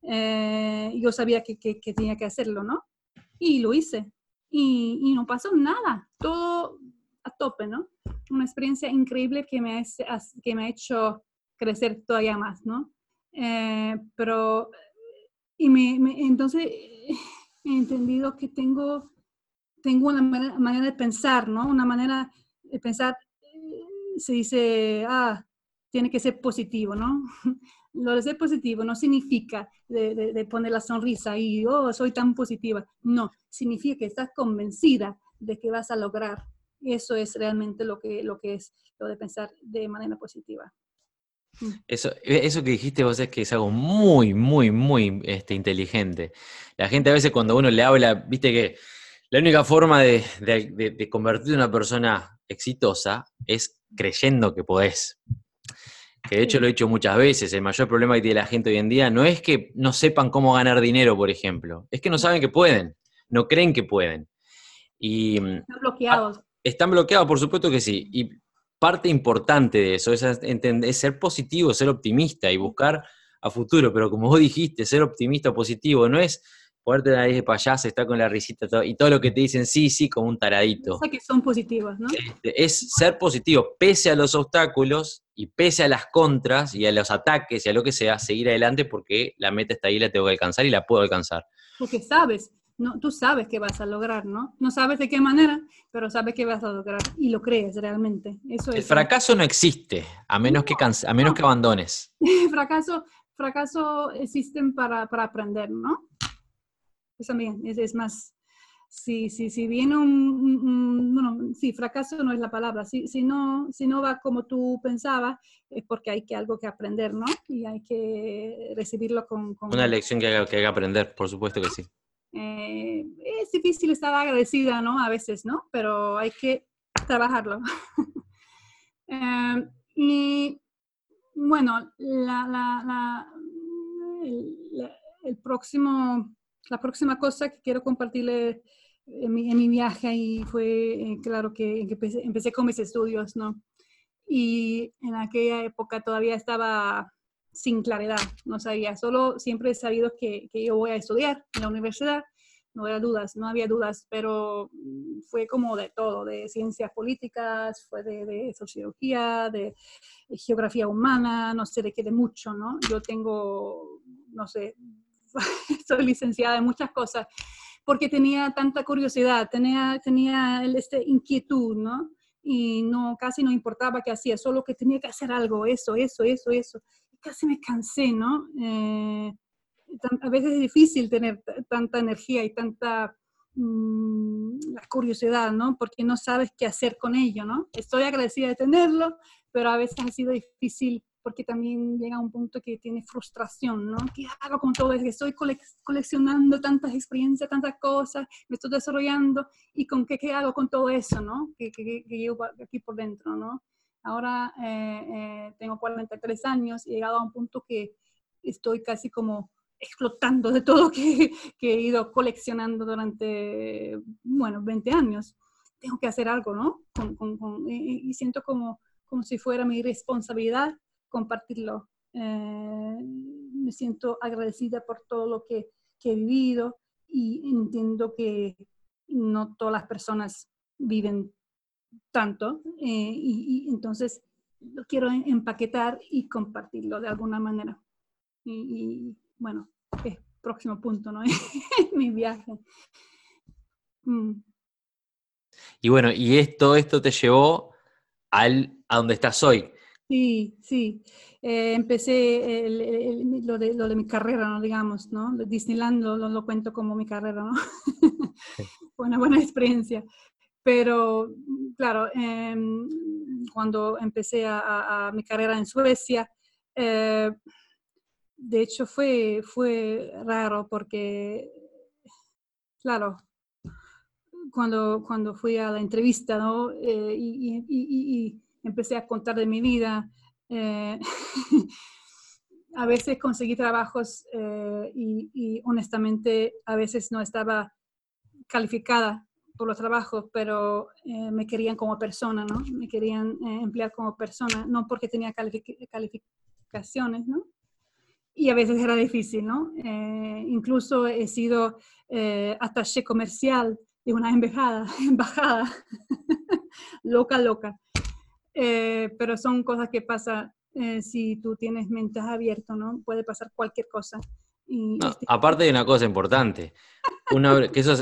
Eh, yo sabía que, que, tenía que hacerlo, ¿no? Y lo hice. Y, y, no pasó nada, todo a tope, ¿no? Una experiencia increíble que me, ha, que me ha hecho crecer todavía más, ¿no? Eh, pero y me, entonces he entendido que tengo, tengo una manera, de pensar, ¿no? Una manera de pensar, eh, se dice, ah, tiene que ser positivo, ¿no? Lo de ser positivo no significa de, poner la sonrisa y, oh, soy tan positiva. No, significa que estás convencida de que vas a lograr. Eso es realmente lo que, lo que es lo de pensar de manera positiva. Mm. Eso, e, eso que dijiste vos es que es algo muy, muy, muy este, inteligente. La gente a veces cuando uno le habla, viste que la única forma de, de, convertirte en una persona exitosa es creyendo que podés. Que de hecho lo he dicho muchas veces, el mayor problema que tiene la gente hoy en día no es que no sepan cómo ganar dinero, por ejemplo, es que no saben que pueden, no creen que pueden. Y, están bloqueados. están bloqueados, por supuesto que sí. Y parte importante de eso, es, entender, es ser positivo, ser optimista y buscar a futuro, pero como vos dijiste, ser optimista positivo no es ponerte la nariz de payaso, estar con la risita y todo lo que te dicen sí, sí, como un taradito. O que son positivos, ¿no? Este, es ser positivo, pese a los obstáculos y pese a las contras y a los ataques y a lo que sea, seguir adelante porque la meta está ahí, la tengo que alcanzar y la puedo alcanzar. Porque sabes, no, tú sabes que vas a lograr, ¿no? No sabes de qué manera, pero sabes que vas a lograr y lo crees realmente. Eso el fracaso no existe, a menos, que, a menos que abandones. fracaso, fracaso existen para, para aprender, ¿no? Eso también es, es más, si, si, si viene un, bueno, sí, fracaso no es la palabra, si, si, no, si no va como tú pensabas, es porque hay que algo que aprender, ¿no? Y hay que recibirlo con... Una lección que hay, que aprender, por supuesto que sí. Eh, es difícil estar agradecida, ¿no? A veces, ¿no? Pero hay que trabajarlo. Eh, y bueno, la, la, el próximo la próxima cosa que quiero compartirle en mi, viaje y fue, eh, claro, que, empecé, con mis estudios, ¿no? Y en aquella época todavía estaba sin claridad, no sabía, solo siempre he sabido que, yo voy a estudiar en la universidad, no había dudas, no había dudas, pero fue como de todo, de ciencias políticas, fue de, sociología, de, de, geografía humana, no sé de qué, de mucho, ¿no? Yo tengo, no sé, soy licenciada en muchas cosas, porque tenía tanta curiosidad, tenía, tenía este inquietud, ¿no? Y no, casi no importaba qué hacía, solo que tenía que hacer algo, eso, eso, eso, eso. Casi me cansé, ¿no? Eh, a veces es difícil tener tanta energía y tanta mm, curiosidad, ¿no? Porque no sabes qué hacer con ello, ¿no? Estoy agradecida de tenerlo, pero a veces ha sido difícil porque también llega un punto que tiene frustración, ¿no? ¿Qué hago con todo eso? Estoy coleccionando tantas experiencias, tantas cosas, me estoy desarrollando, ¿y con qué, qué hago con todo eso, ¿no? Que, que, que llevo aquí por dentro, ¿no? Ahora eh, eh, tengo 43 años y he llegado a un punto que estoy casi como explotando de todo que, que he ido coleccionando durante, bueno, 20 años. Tengo que hacer algo, ¿no? y, y siento como, como si fuera mi responsabilidad compartirlo. Eh, me siento agradecida por todo lo que, he vivido y entiendo que no todas las personas viven tanto eh, y, entonces lo quiero empaquetar y compartirlo de alguna manera. Y, bueno, es próximo punto, ¿no? Mi viaje. Mm. Y bueno, y esto, esto te llevó al, a donde estás hoy, Sí, sí. Eh, empecé lo, de, lo, de, mi carrera, ¿no? digamos, ¿no? Disneyland lo, lo, cuento como mi carrera, ¿no? Fue una buena experiencia. Pero, claro, em, cuando empecé a, mi carrera en Suecia, eh, de hecho fue, fue raro porque, claro, cuando, cuando fui a la entrevista, ¿no? Eh, y empecé a contar de mi vida. Eh, a veces conseguí trabajos y, honestamente a veces no estaba calificada por los trabajos, pero eh, me querían como persona, ¿no? Me querían emplear como persona, no porque tenía calificaciones, ¿no? Y a veces era difícil, ¿no? incluso he sido attaché comercial de una embajada, embajada, loca, loca. Eh, pero son cosas que pasan eh, si tú tienes mente abierta, ¿no? Puede pasar cualquier cosa. Y este aparte de una cosa importante, una, que eso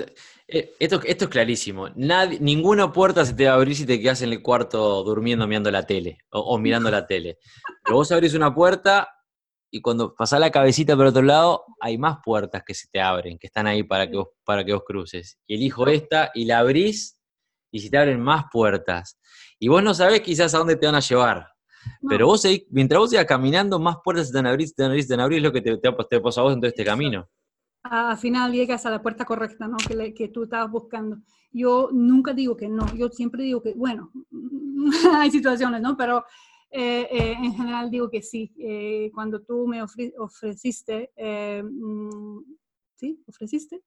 eh, esto, esto es clarísimo, Nadie, ninguna puerta se te va a abrir si te quedas en el cuarto durmiendo mirando la tele o, mirando la tele. Pero vos abrís una puerta y cuando pasás la cabecita por otro lado, hay más puertas que se te abren, que están ahí para que vos, para que vos cruces. Y elijo esta y la abrís y se te abren más puertas. Y vos no sabés quizás a dónde te van a llevar. Pero vos, mientras vos sigas caminando, más puertas se te van a abrir, se te van a abrir, se te van a abrir, es lo que te, te, te pasa a vos en todo este camino. Al final llegas a la puerta correcta, ¿no? Que, que tú estabas buscando. Yo nunca digo que no, yo siempre digo que, bueno, hay situaciones, ¿no? Pero eh, eh, en general digo que sí. Eh, cuando tú me ofreciste, mm, ¿sí? ¿Ofreciste?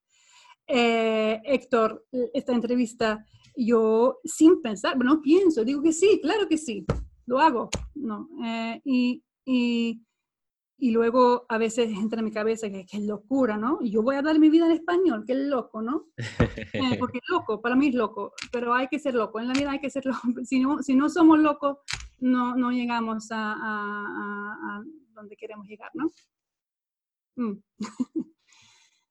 eh, Héctor, esta entrevista, yo sin pensar, no pienso, digo que sí, claro que sí, lo hago, ¿no? Eh, y, y, y, luego a veces entra en mi cabeza que, es locura, ¿no? Y yo voy a dar mi vida en español, que es loco, ¿no? Eh, porque es loco, para mí es loco, pero hay que ser loco, en la vida hay que ser loco. Si no, si no somos locos, no, no llegamos a, a, a, donde queremos llegar, ¿no? Mm.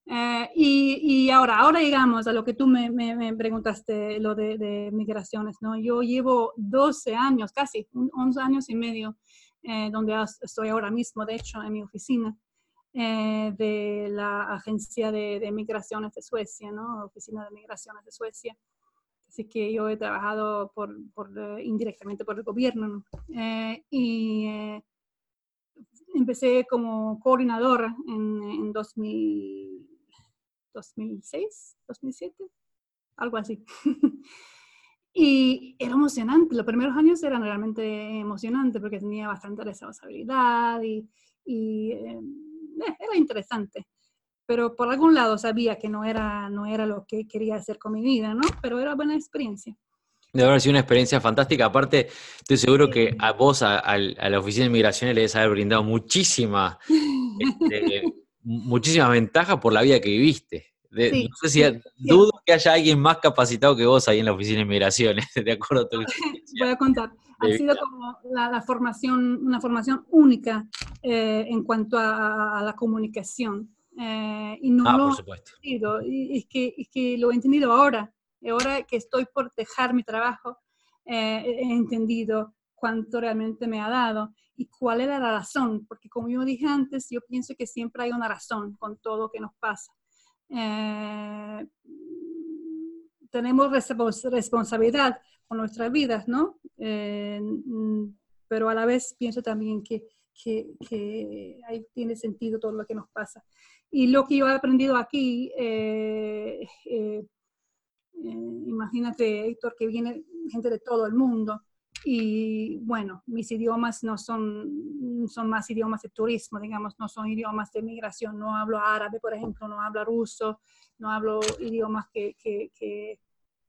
Eh, y, y, ahora, ahora llegamos a lo que tú me, me, preguntaste, lo de, de, migraciones, ¿no? Yo llevo 12 años, casi 11 años y medio, eh, donde estoy ahora mismo, de hecho, en mi oficina eh, de la Agencia de, de, Migraciones de Suecia, ¿no? Oficina de Migraciones de Suecia. Así que yo he trabajado por, por indirectamente por el gobierno, ¿no? y empecé como coordinadora en, en 2000 2006, 2007, algo así. y era emocionante, los primeros años eran realmente emocionantes porque tenía bastante responsabilidad y, y eh, eh, era interesante. Pero por algún lado sabía que no era, no era lo que quería hacer con mi vida, ¿no? Pero era buena experiencia. Debe haber sido una experiencia fantástica. Aparte, estoy seguro que a vos, a, la Oficina de Inmigraciones, le debes haber brindado muchísima este, muchísimas ventajas por la vida que viviste. no sé si dudo que haya alguien más capacitado que vos ahí en la oficina de inmigraciones, de acuerdo a tu Voy a contar. Ha sido como la, formación, una formación única eh, en cuanto a, la comunicación. Eh, y no ah, lo por supuesto. Y es, que, es que lo he entendido ahora. Ahora que estoy por dejar mi trabajo, eh, he entendido cuánto realmente me ha dado y cuál era la razón, porque como yo dije antes, yo pienso que siempre hay una razón con todo lo que nos pasa. Eh, tenemos responsabilidad con nuestras vidas, ¿no? Eh, pero a la vez pienso también que, que, ahí tiene sentido todo lo que nos pasa. Y lo que yo he aprendido aquí, eh, imagínate, Héctor, que viene gente de todo el mundo, y bueno, mis idiomas no son, son más idiomas de turismo, digamos, no son idiomas de migración. No hablo árabe, por ejemplo, no hablo ruso, no hablo idiomas que, que,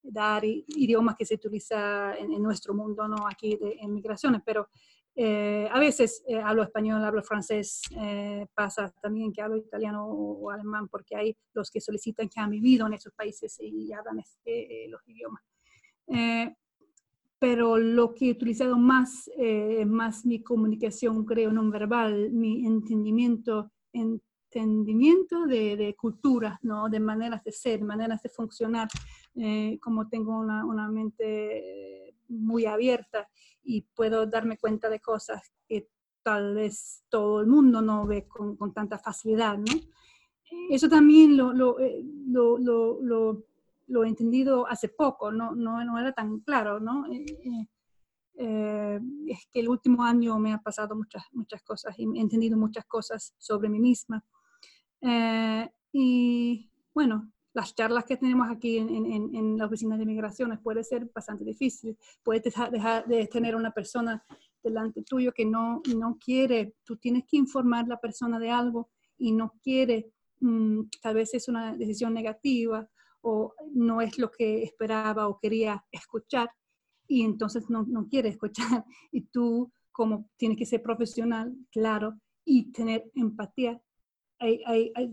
dar idiomas que se utiliza en, nuestro mundo, no aquí de, en migraciones, pero eh, a veces eh, hablo español, hablo francés, eh, pasa también que hablo italiano o, alemán, porque hay los que solicitan que han vivido en esos países y hablan este, los idiomas pero lo que he utilizado más eh, más mi comunicación, creo, no verbal, mi entendimiento, entendimiento de, de culturas, ¿no? de maneras de ser, maneras de funcionar, eh, como tengo una, una, mente muy abierta y puedo darme cuenta de cosas que tal vez todo el mundo no ve con, con tanta facilidad. ¿no? Eso también lo, lo, eh, lo, lo lo he entendido hace poco, no, no, no era tan claro, ¿no? Eh, eh, eh, es que el último año me ha pasado muchas, muchas cosas y he entendido muchas cosas sobre mí misma. y bueno, las charlas que tenemos aquí en, en, en, la oficina de migraciones puede ser bastante difícil. Puedes dejar, de tener una persona delante tuyo que no, no quiere, tú tienes que informar a la persona de algo y no quiere, mm, tal vez es una decisión negativa o no es lo que esperaba o quería escuchar y entonces no, no quiere escuchar. Y tú, como tienes que ser profesional, claro, y tener empatía,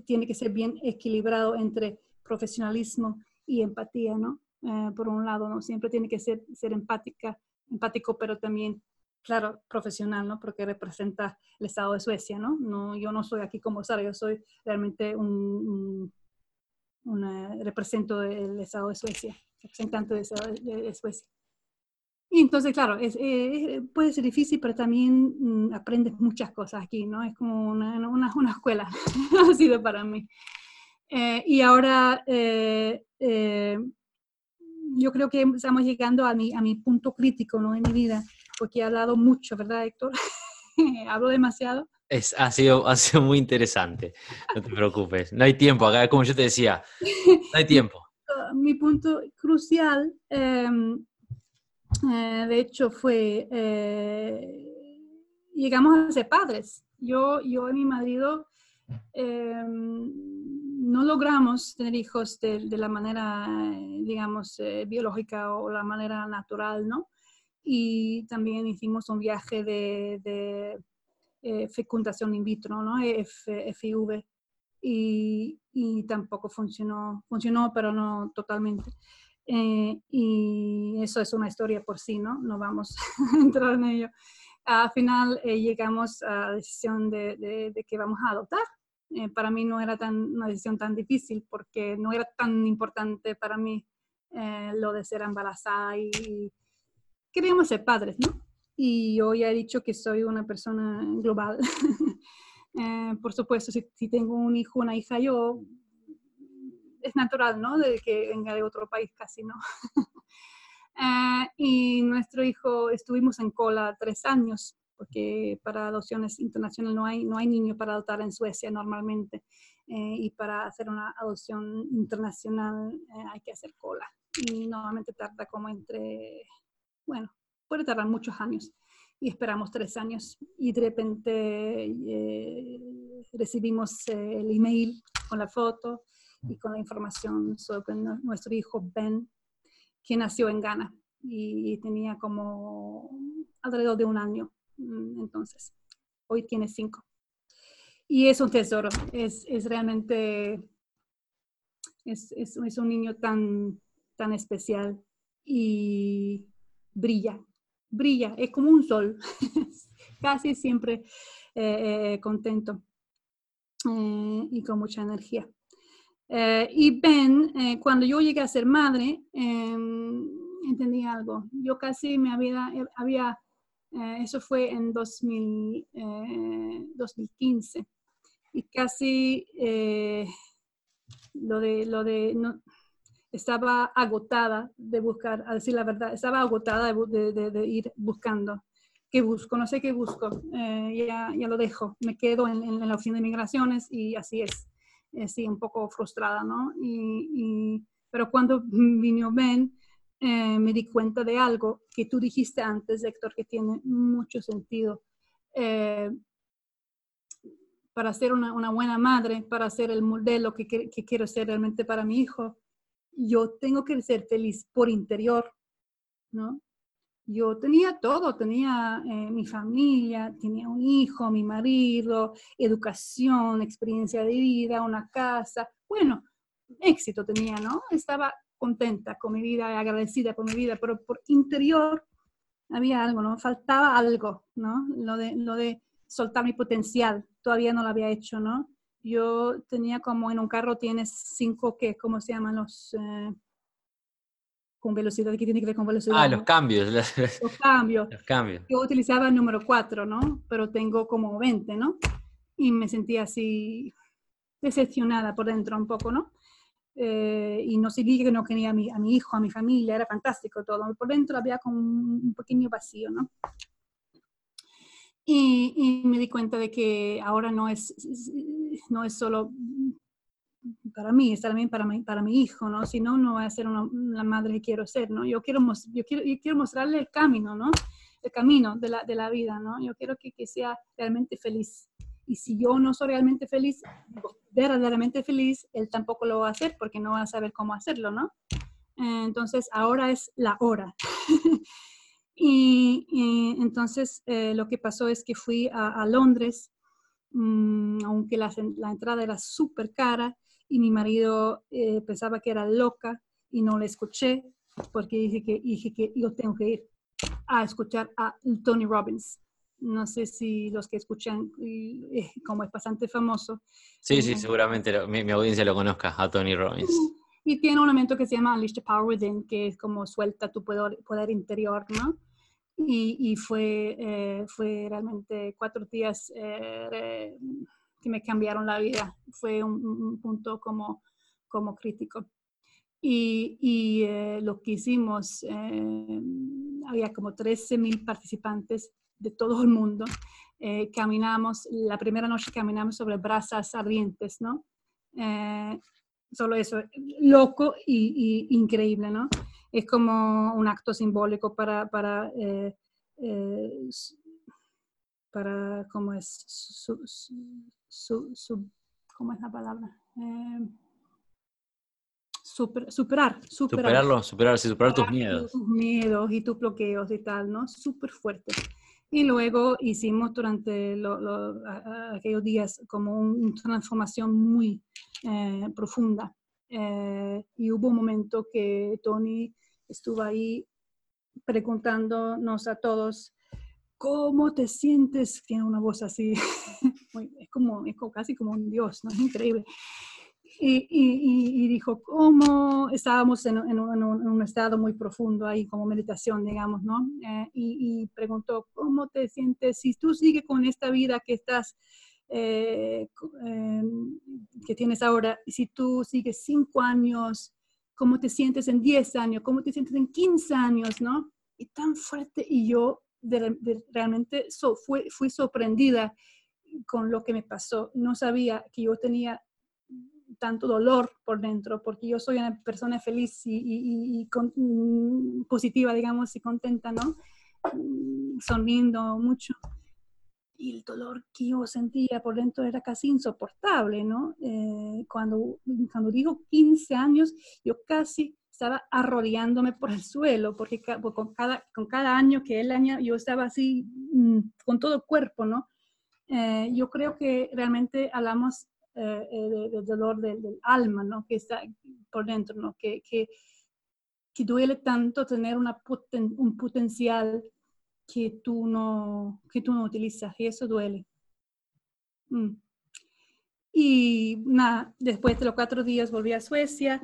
tiene que ser bien equilibrado entre profesionalismo y empatía, ¿no? Eh, por un lado, ¿no? Siempre tiene que ser, ser empática, empático, pero también, claro, profesional, ¿no? Porque representa el Estado de Suecia, ¿no? no yo no soy aquí como Sara, yo soy realmente un una, represento el Estado de Suecia, representante de, Suecia. Y entonces, claro, es, eh, puede ser difícil, pero también mm, aprendes muchas cosas aquí, ¿no? Es como una, una, una escuela, ha sido para mí. Eh, y ahora eh, yo creo que estamos llegando a mi, a mi punto crítico, ¿no? En mi vida, porque he hablado mucho, ¿verdad, Héctor? Hablo demasiado. Es, ha, sido, ha sido muy interesante, no te preocupes. No hay tiempo acá, como yo te decía, no hay tiempo. Mi punto crucial, em, eh, de hecho, fue, eh, llegamos a ser padres. Yo, yo y mi marido em, no logramos tener hijos de, la manera, digamos, biológica o la manera natural, ¿no? Y también hicimos un viaje de, fecundación in vitro, ¿no? FIV. Y, y, tampoco funcionó, funcionó, pero no totalmente. y eso es una historia por sí, ¿no? No vamos a entrar en ello al final eh, llegamos a la decisión de, que vamos a adoptar. Eh, para mí no era tan, una decisión tan difícil porque no era tan importante para mí eh, lo de ser embarazada y, queríamos ser padres, ¿no? Y yo ya he dicho que soy una persona global. por supuesto, si, si, tengo un hijo, una hija, yo es natural, ¿no? De que venga de otro país, casi no. Ah, y nuestro hijo, estuvimos en cola tres años, porque para adopciones internacionales no hay, no hay niño para adoptar en Suecia normalmente. Eh, y para hacer una adopción internacional eh, hay que hacer cola. Y normalmente tarda como entre, bueno, puede tardar muchos años. Y esperamos tres años. Y de repente eh, recibimos el email con la foto y con la información sobre nuestro hijo Ben que nació en Ghana y tenía como alrededor de un año. Mm, entonces, hoy tiene cinco. Y es un tesoro, es, es realmente, es, es, es, un niño tan, tan especial y brilla, brilla, es como un sol, casi siempre eh, eh, contento eh, y con mucha energía. Y Ben, cuando yo llegué a ser madre, em, entendí algo. Yo casi me había, había eso fue en 2000, 2015, y casi lo de, lo de no, estaba agotada de buscar, a decir la verdad, estaba agotada de, de, ir buscando. ¿Qué busco? No sé qué busco. ya, ya lo dejo. Me quedo en, en la oficina de migraciones y así es eh, sí, un poco frustrada, ¿no? Y, pero cuando vino Ben, eh, me di cuenta de algo que tú dijiste antes, Héctor, que tiene mucho sentido. Eh, para ser una, una, buena madre, para ser el modelo que, que, quiero ser realmente para mi hijo, yo tengo que ser feliz por interior, ¿no? yo tenía todo, tenía eh, mi familia, tenía un hijo, mi marido, educación, experiencia de vida, una casa, bueno, éxito tenía, ¿no? Estaba contenta con mi vida, agradecida con mi vida, pero por interior había algo, ¿no? Faltaba algo, ¿no? Lo de, lo de soltar mi potencial, todavía no lo había hecho, ¿no? Yo tenía como en un carro tienes cinco, ¿qué? ¿Cómo se llaman los? Eh, con velocidad, ¿qué tiene que ver con velocidad? Ah, los cambios. Los cambios. Los cambios. Yo utilizaba el número 4, ¿no? Pero tengo como 20, ¿no? Y me sentía así decepcionada por dentro un poco, ¿no? Eh, y no significa que no quería a mi, a mi hijo, a mi familia, era fantástico todo. Por dentro había como un pequeño vacío, ¿no? Y, y, me di cuenta de que ahora no es, no es solo para mí, está también para mi, para mi hijo, ¿no? Si no, no voy a ser una, la madre que quiero ser, ¿no? Yo quiero, yo quiero, yo quiero mostrarle el camino, ¿no? El camino de la, de la vida, ¿no? Yo quiero que, que, sea realmente feliz. Y si yo no soy realmente feliz, verdaderamente feliz, él tampoco lo va a hacer porque no va a saber cómo hacerlo, ¿no? entonces, ahora es la hora. y, entonces, eh, lo que pasó es que fui a Londres, mmm, aunque la, la entrada era súper cara, y mi marido eh, pensaba que era loca y no le escuché porque dije que, dije que yo tengo que ir a escuchar a Tony Robbins. No sé si los que escuchan, eh, como es bastante famoso. Sí, sí, seguramente mi, audiencia lo conozca, a Tony Robbins. Y tiene un elemento que se llama Unleash the Power Within, que es como suelta tu poder, poder interior, ¿no? Y, y fue, eh, fue realmente cuatro días que me cambiaron la vida. Fue un, punto como, como crítico. Y, y eh, lo que hicimos, eh, había como 13 mil participantes de todo el mundo. Eh, caminamos, la primera noche caminamos sobre brasas ardientes, ¿no? solo eso, loco y, increíble, ¿no? Es como un acto simbólico para, para, para ¿cómo es? su, su, ¿cómo es la palabra? Eh, superar, superar. Superarlo, superarse, superar tus miedos. Tus miedos y tus bloqueos y tal, ¿no? Súper fuerte. Y luego hicimos durante aquellos días como una transformación muy eh, profunda. Eh, y hubo un momento que Tony estuvo ahí preguntándonos a todos, ¿cómo te sientes? Tiene una voz así, es como, es casi como un dios, ¿no? Es increíble. Y, dijo, ¿cómo estábamos en, un, estado muy profundo ahí, como meditación, digamos, ¿no? Eh, y, preguntó, ¿cómo te sientes si tú sigues con esta vida que estás, eh, em, que tienes ahora, si tú sigues cinco años, ¿cómo te sientes en diez años? ¿Cómo te sientes en quince años, no? Y tan fuerte, y yo realmente fui, fui sorprendida con lo que me pasó. No sabía que yo tenía tanto dolor por dentro, porque yo soy una persona feliz y, mm, positiva, digamos, y contenta, ¿no? Mm, sonriendo mucho. El dolor que yo sentía por dentro era casi insoportable, ¿no? Eh, cuando, cuando digo 15 años, yo casi estaba arrodillándome por el suelo, porque con cada, con cada año que el año yo estaba así mm, con todo cuerpo, ¿no? Eh, yo creo que realmente hablamos eh, eh, del dolor del, alma, ¿no? Que está por dentro, ¿no? Que, que, que duele tanto tener una un potencial que tú, no, que tú no utilizas y eso duele. Mm. Y nada, después de los cuatro días volví a Suecia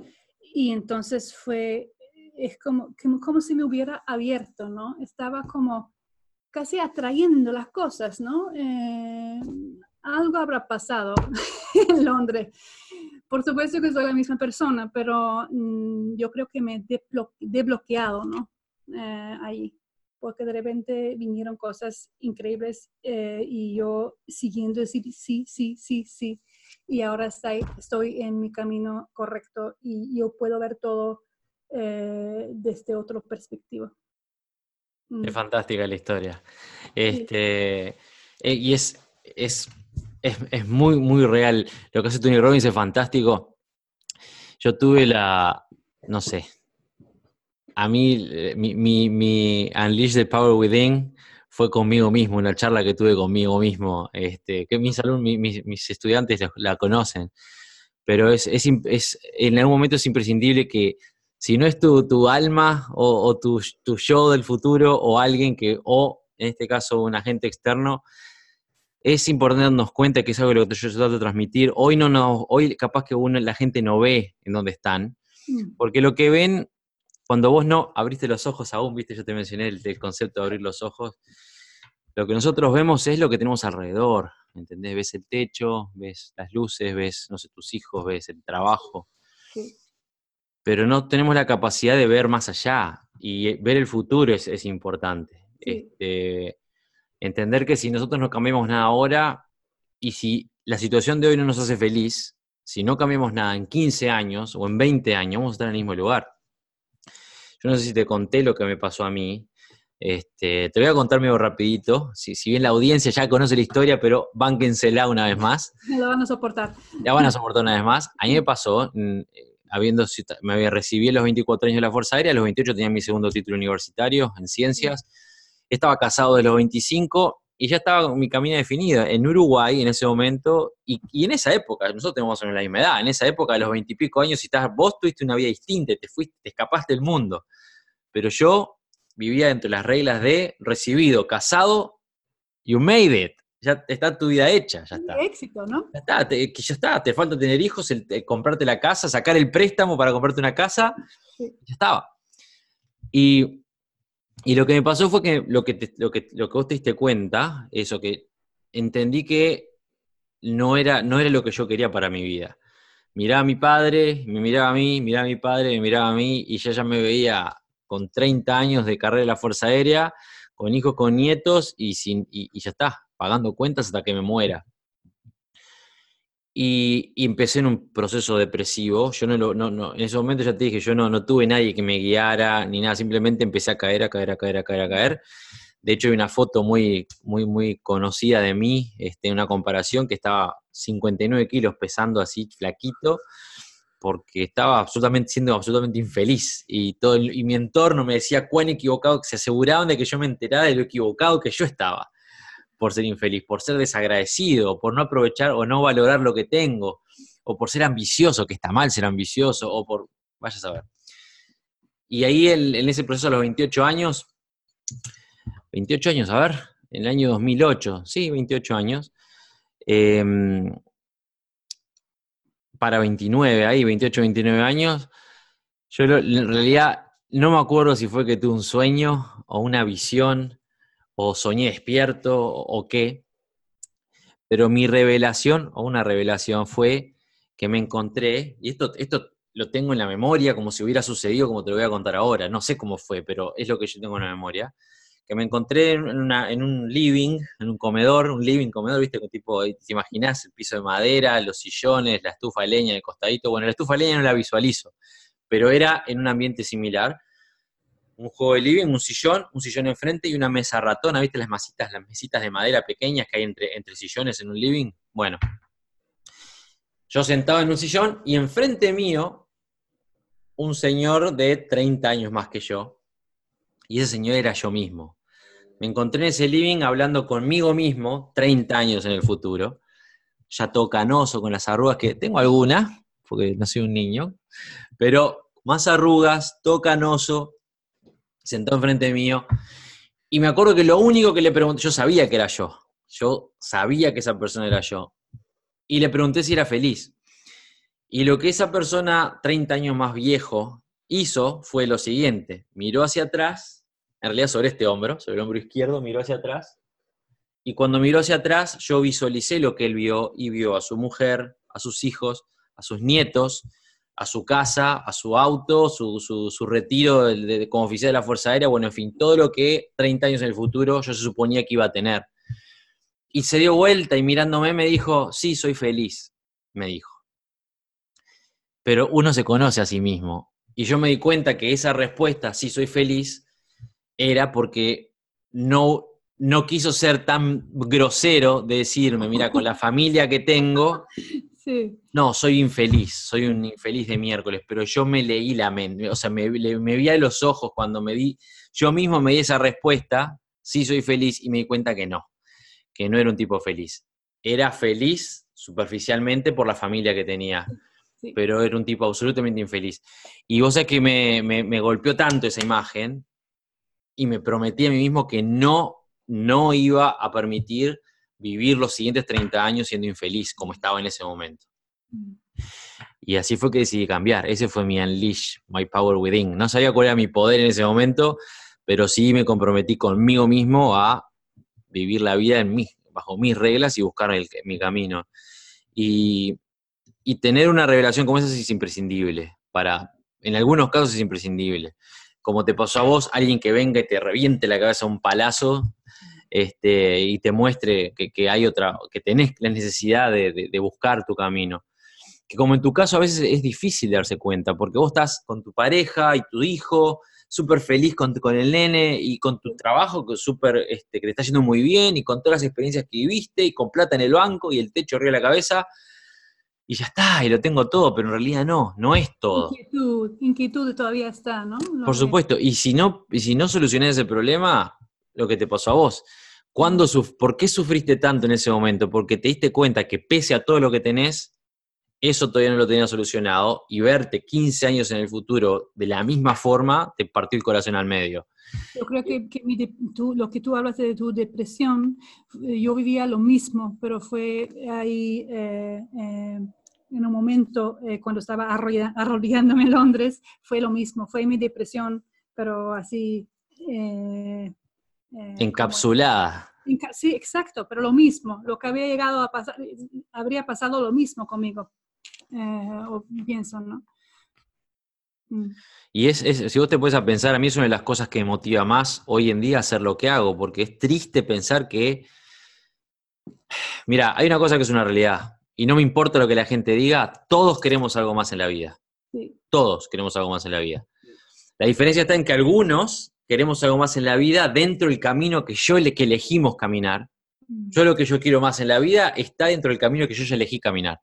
y entonces fue, es como, como si me hubiera abierto, ¿no? Estaba como casi atrayendo las cosas, ¿no? Eh, algo habrá pasado en Londres. Por supuesto que soy la misma persona, pero mm, yo creo que me he desbloqueado, ¿no? Eh, ahí, porque de repente vinieron cosas increíbles eh, y yo siguiendo decir sí, sí, sí, sí. Y ahora estoy, estoy en mi camino correcto y yo puedo ver todo eh, desde otra perspectiva. Mm. Es fantástica la historia. Este, y es, es es, muy, muy real. Lo que hace Tony Robbins es fantástico. Yo tuve la, no sé, a mí eh, mi, mi, Unleash the Power Within fue conmigo mismo, una charla que tuve conmigo mismo, este, que mis, mis, estudiantes la, conocen, pero es, es, es, en algún momento es imprescindible que si no es tu, tu alma o, o tu, tu, yo del futuro o alguien que, o en este caso un agente externo, es importante darnos cuenta que es algo que yo trato de transmitir. Hoy no, no hoy capaz que uno, la gente no ve en dónde están, mm. porque lo que ven, cuando vos no abriste los ojos aún, viste, yo te mencioné el, concepto de abrir los ojos, lo que nosotros vemos es lo que tenemos alrededor, ¿entendés? Ves el techo, ves las luces, ves, no sé, tus hijos, ves el trabajo. Pero no tenemos la capacidad de ver más allá y ver el futuro es, es importante. Este, entender que si nosotros no cambiamos nada ahora y si la situación de hoy no nos hace feliz, si no cambiamos nada en 15 años o en 20 años, vamos a estar en el mismo lugar. Yo no sé si te conté lo que me pasó a mí. Este, te voy a contar medio rapidito, si, si, bien la audiencia ya conoce la historia, pero bánquensela una vez más. La van a soportar. La van a soportar una vez más. A mí me pasó, mm, habiendo, me había recibido los 24 años de la Fuerza Aérea, a los 28 tenía mi segundo título universitario en ciencias estaba casado de los 25 y ya estaba mi camino definido. En Uruguay, en ese momento, y, en esa época, nosotros tenemos la misma edad, en esa época de los 20 y pico años, si estás, vos tuviste una vida distinta, te fuiste, te escapaste del mundo. Pero yo vivía dentro de las reglas de recibido, casado, you made it. Ya está tu vida hecha, ya está. éxito, ¿no? Ya está, te, ya está, te falta tener hijos, comprarte la casa, sacar el préstamo para comprarte una casa, ya estaba. Y y lo que me pasó fue que lo que, lo que, lo que vos te diste cuenta, eso, que entendí que no era, no era lo que yo quería para mi vida. Miraba a mi padre, me miraba a mí, miraba a mi padre, me miraba a mí, y ya ya me veía con 30 años de carrera de la Fuerza Aérea, con hijos, con nietos, y, sin, y ya está, pagando cuentas hasta que me muera. Y, empecé en un proceso depresivo. Yo no, no, no, en ese momento ya te dije, yo no, no tuve nadie que me guiara ni nada, simplemente empecé a caer, a caer, a caer, a caer, a caer. De hecho, hay una foto muy, muy, muy conocida de mí, este, una comparación que estaba 59 kilos pesando así, flaquito, porque estaba absolutamente, siendo absolutamente infeliz. Y, todo y mi entorno me decía cuán equivocado, se aseguraban de que yo me enterara de lo equivocado que yo estaba por ser infeliz, por ser desagradecido, por no aprovechar o no valorar lo que tengo, o por ser ambicioso, que está mal ser ambicioso, o por, vaya a saber. Y ahí en ese proceso a los 28 años, 28 años, a ver, en el año 2008, sí, 28 años, em, para 29, ahí 28, 29 años, yo en realidad no me acuerdo si fue que tuve un sueño o una visión o soñé despierto o, qué, pero mi revelación o una revelación fue que me encontré, y esto, esto lo tengo en la memoria como si hubiera sucedido, como te lo voy a contar ahora, no sé cómo fue, pero es lo que yo tengo en la memoria, que me encontré en, en un living, en un comedor, un living, comedor, viste, tipo, te imaginás el piso de madera, los sillones, la estufa de leña, el costadito, bueno, la estufa de leña no la visualizo, pero era en un ambiente similar, un juego de living, un sillón, un sillón enfrente y una mesa ratona, ¿viste las masitas, las mesitas de madera pequeñas que hay entre, entre sillones en un living? Bueno, yo sentado en un sillón y enfrente mío un señor de 30 años más que yo, y ese señor era yo mismo. Me encontré en ese living hablando conmigo mismo, 30 años en el futuro, ya todo canoso, con las arrugas que tengo algunas, porque no soy un niño, pero más arrugas, todo canoso, sentó enfrente mío, y me acuerdo que lo único que le pregunté, yo sabía que era yo, yo sabía que esa persona era yo, y le pregunté si era feliz. Y lo que esa persona 30 años más viejo hizo fue lo siguiente, miró hacia atrás, en realidad sobre este hombro, sobre el hombro izquierdo, miró hacia atrás. Y cuando miró hacia atrás, yo visualicé lo que él vio y vio a su mujer, a sus hijos, a sus nietos, a su casa, a su auto, su, retiro como oficial de la Fuerza Aérea, bueno, en fin, todo lo que 30 años en el futuro yo se suponía que iba a tener. Y se dio vuelta y mirándome me dijo, sí, soy feliz, me dijo. Pero uno se conoce a sí mismo. Y yo me di cuenta que esa respuesta, sí, soy feliz, era porque no, no quiso ser tan grosero de decirme, mira, con la familia que tengo, no, soy infeliz, soy un infeliz de miércoles, pero yo me leí la mente, o sea, me, me vi a los ojos cuando me di, yo mismo me di esa respuesta, sí soy feliz, y me di cuenta que no, que no era un tipo feliz. Era feliz superficialmente por la familia que tenía. pero era un tipo absolutamente infeliz. Y vos sabés que me, me, golpeó tanto esa imagen y me prometí a mí mismo que no, no iba a permitir vivir los siguientes 30 años siendo infeliz como estaba en ese momento. Y así fue que decidí cambiar. Ese fue mi unleash, my power within. No sabía cuál era mi poder en ese momento, pero sí me comprometí conmigo mismo a vivir la vida en mí, bajo mis reglas y buscar mi camino. Y, y tener una revelación como esa es imprescindible. Para, en algunos casos es imprescindible como te pasó a vos, alguien que venga y te reviente la cabeza a un palazo este, y te muestre que, hay otra, que tenés la necesidad de, buscar tu camino. Que como en tu caso a veces es difícil darse cuenta, porque vos estás con tu pareja y tu hijo, súper feliz con, con, el nene y con tu trabajo que, super, este, que te está yendo muy bien y con todas las experiencias que viviste y con plata en el banco y el techo arriba de la cabeza, y ya está, y lo tengo todo, pero en realidad no, no es todo. Inquietud, inquietud todavía está, ¿no? Por supuesto, y si no, y si no solucionás ese problema, lo que te pasó a vos, ¿cuándo ¿por qué sufriste tanto en ese momento? Porque te diste cuenta que pese a todo lo que tenés, eso todavía no lo tenías solucionado, y verte 15 años en el futuro de la misma forma, te partió el corazón al medio. Yo creo que, lo que tú hablas de tu depresión, eh, yo vivía lo mismo, pero fue ahí eh, eh, en un momento cuando estaba arrodillándome en Londres, fue lo mismo, fue mi depresión, pero así... Encapsulada. sí, exacto, pero lo mismo, lo que había llegado a pasar, habría pasado lo mismo conmigo, o pienso, ¿no? Mm. Y es, si vos te puedes a pensar, a mí es una de las cosas que me motiva más hoy en día hacer lo que hago, porque es triste pensar que, mira, hay una cosa que es una realidad, y no me importa lo que la gente diga, todos queremos algo más en la vida. Todos queremos algo más en la vida. La diferencia está en que algunos queremos algo más en la vida dentro del camino que yo que elegimos caminar, Mm. Yo lo que yo quiero más en la vida está dentro del camino que yo ya elegí caminar.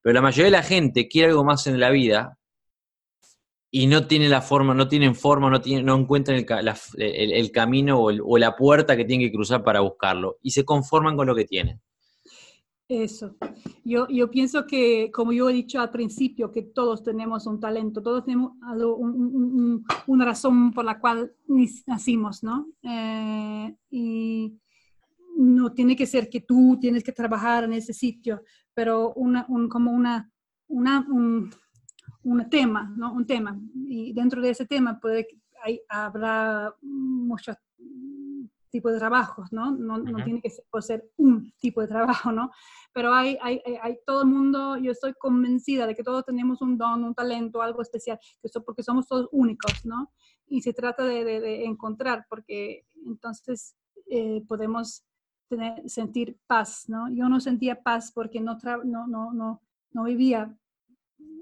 Pero la mayoría de la gente quiere algo más en la vida y no tiene la forma, no tienen forma, no, tienen, no encuentran el, ca- la- el- el camino o, el- o la puerta que tienen que cruzar para buscarlo y se conforman con lo que tienen. Eso. Yo, pienso que, como yo he dicho al principio, que todos tenemos un talento, todos tenemos una razón por la cual nacimos, ¿no? Eh, y no tiene que ser que tú tienes que trabajar en ese sitio, pero como una, un, tema, ¿no? Un tema. Y dentro de ese tema puede, hay, habrá muchos tipos de trabajos, ¿no? No, no tiene que ser, por ser un tipo de trabajo, ¿no? Pero hay, hay, hay, todo el mundo, yo estoy convencida de que todos tenemos un don, un talento, algo especial, que eso porque somos todos únicos, ¿no? Y se trata de, de- de encontrar, porque entonces eh, podemos tener, sentir paz, ¿no? Yo no sentía paz porque no, tra- no, no, no, no vivía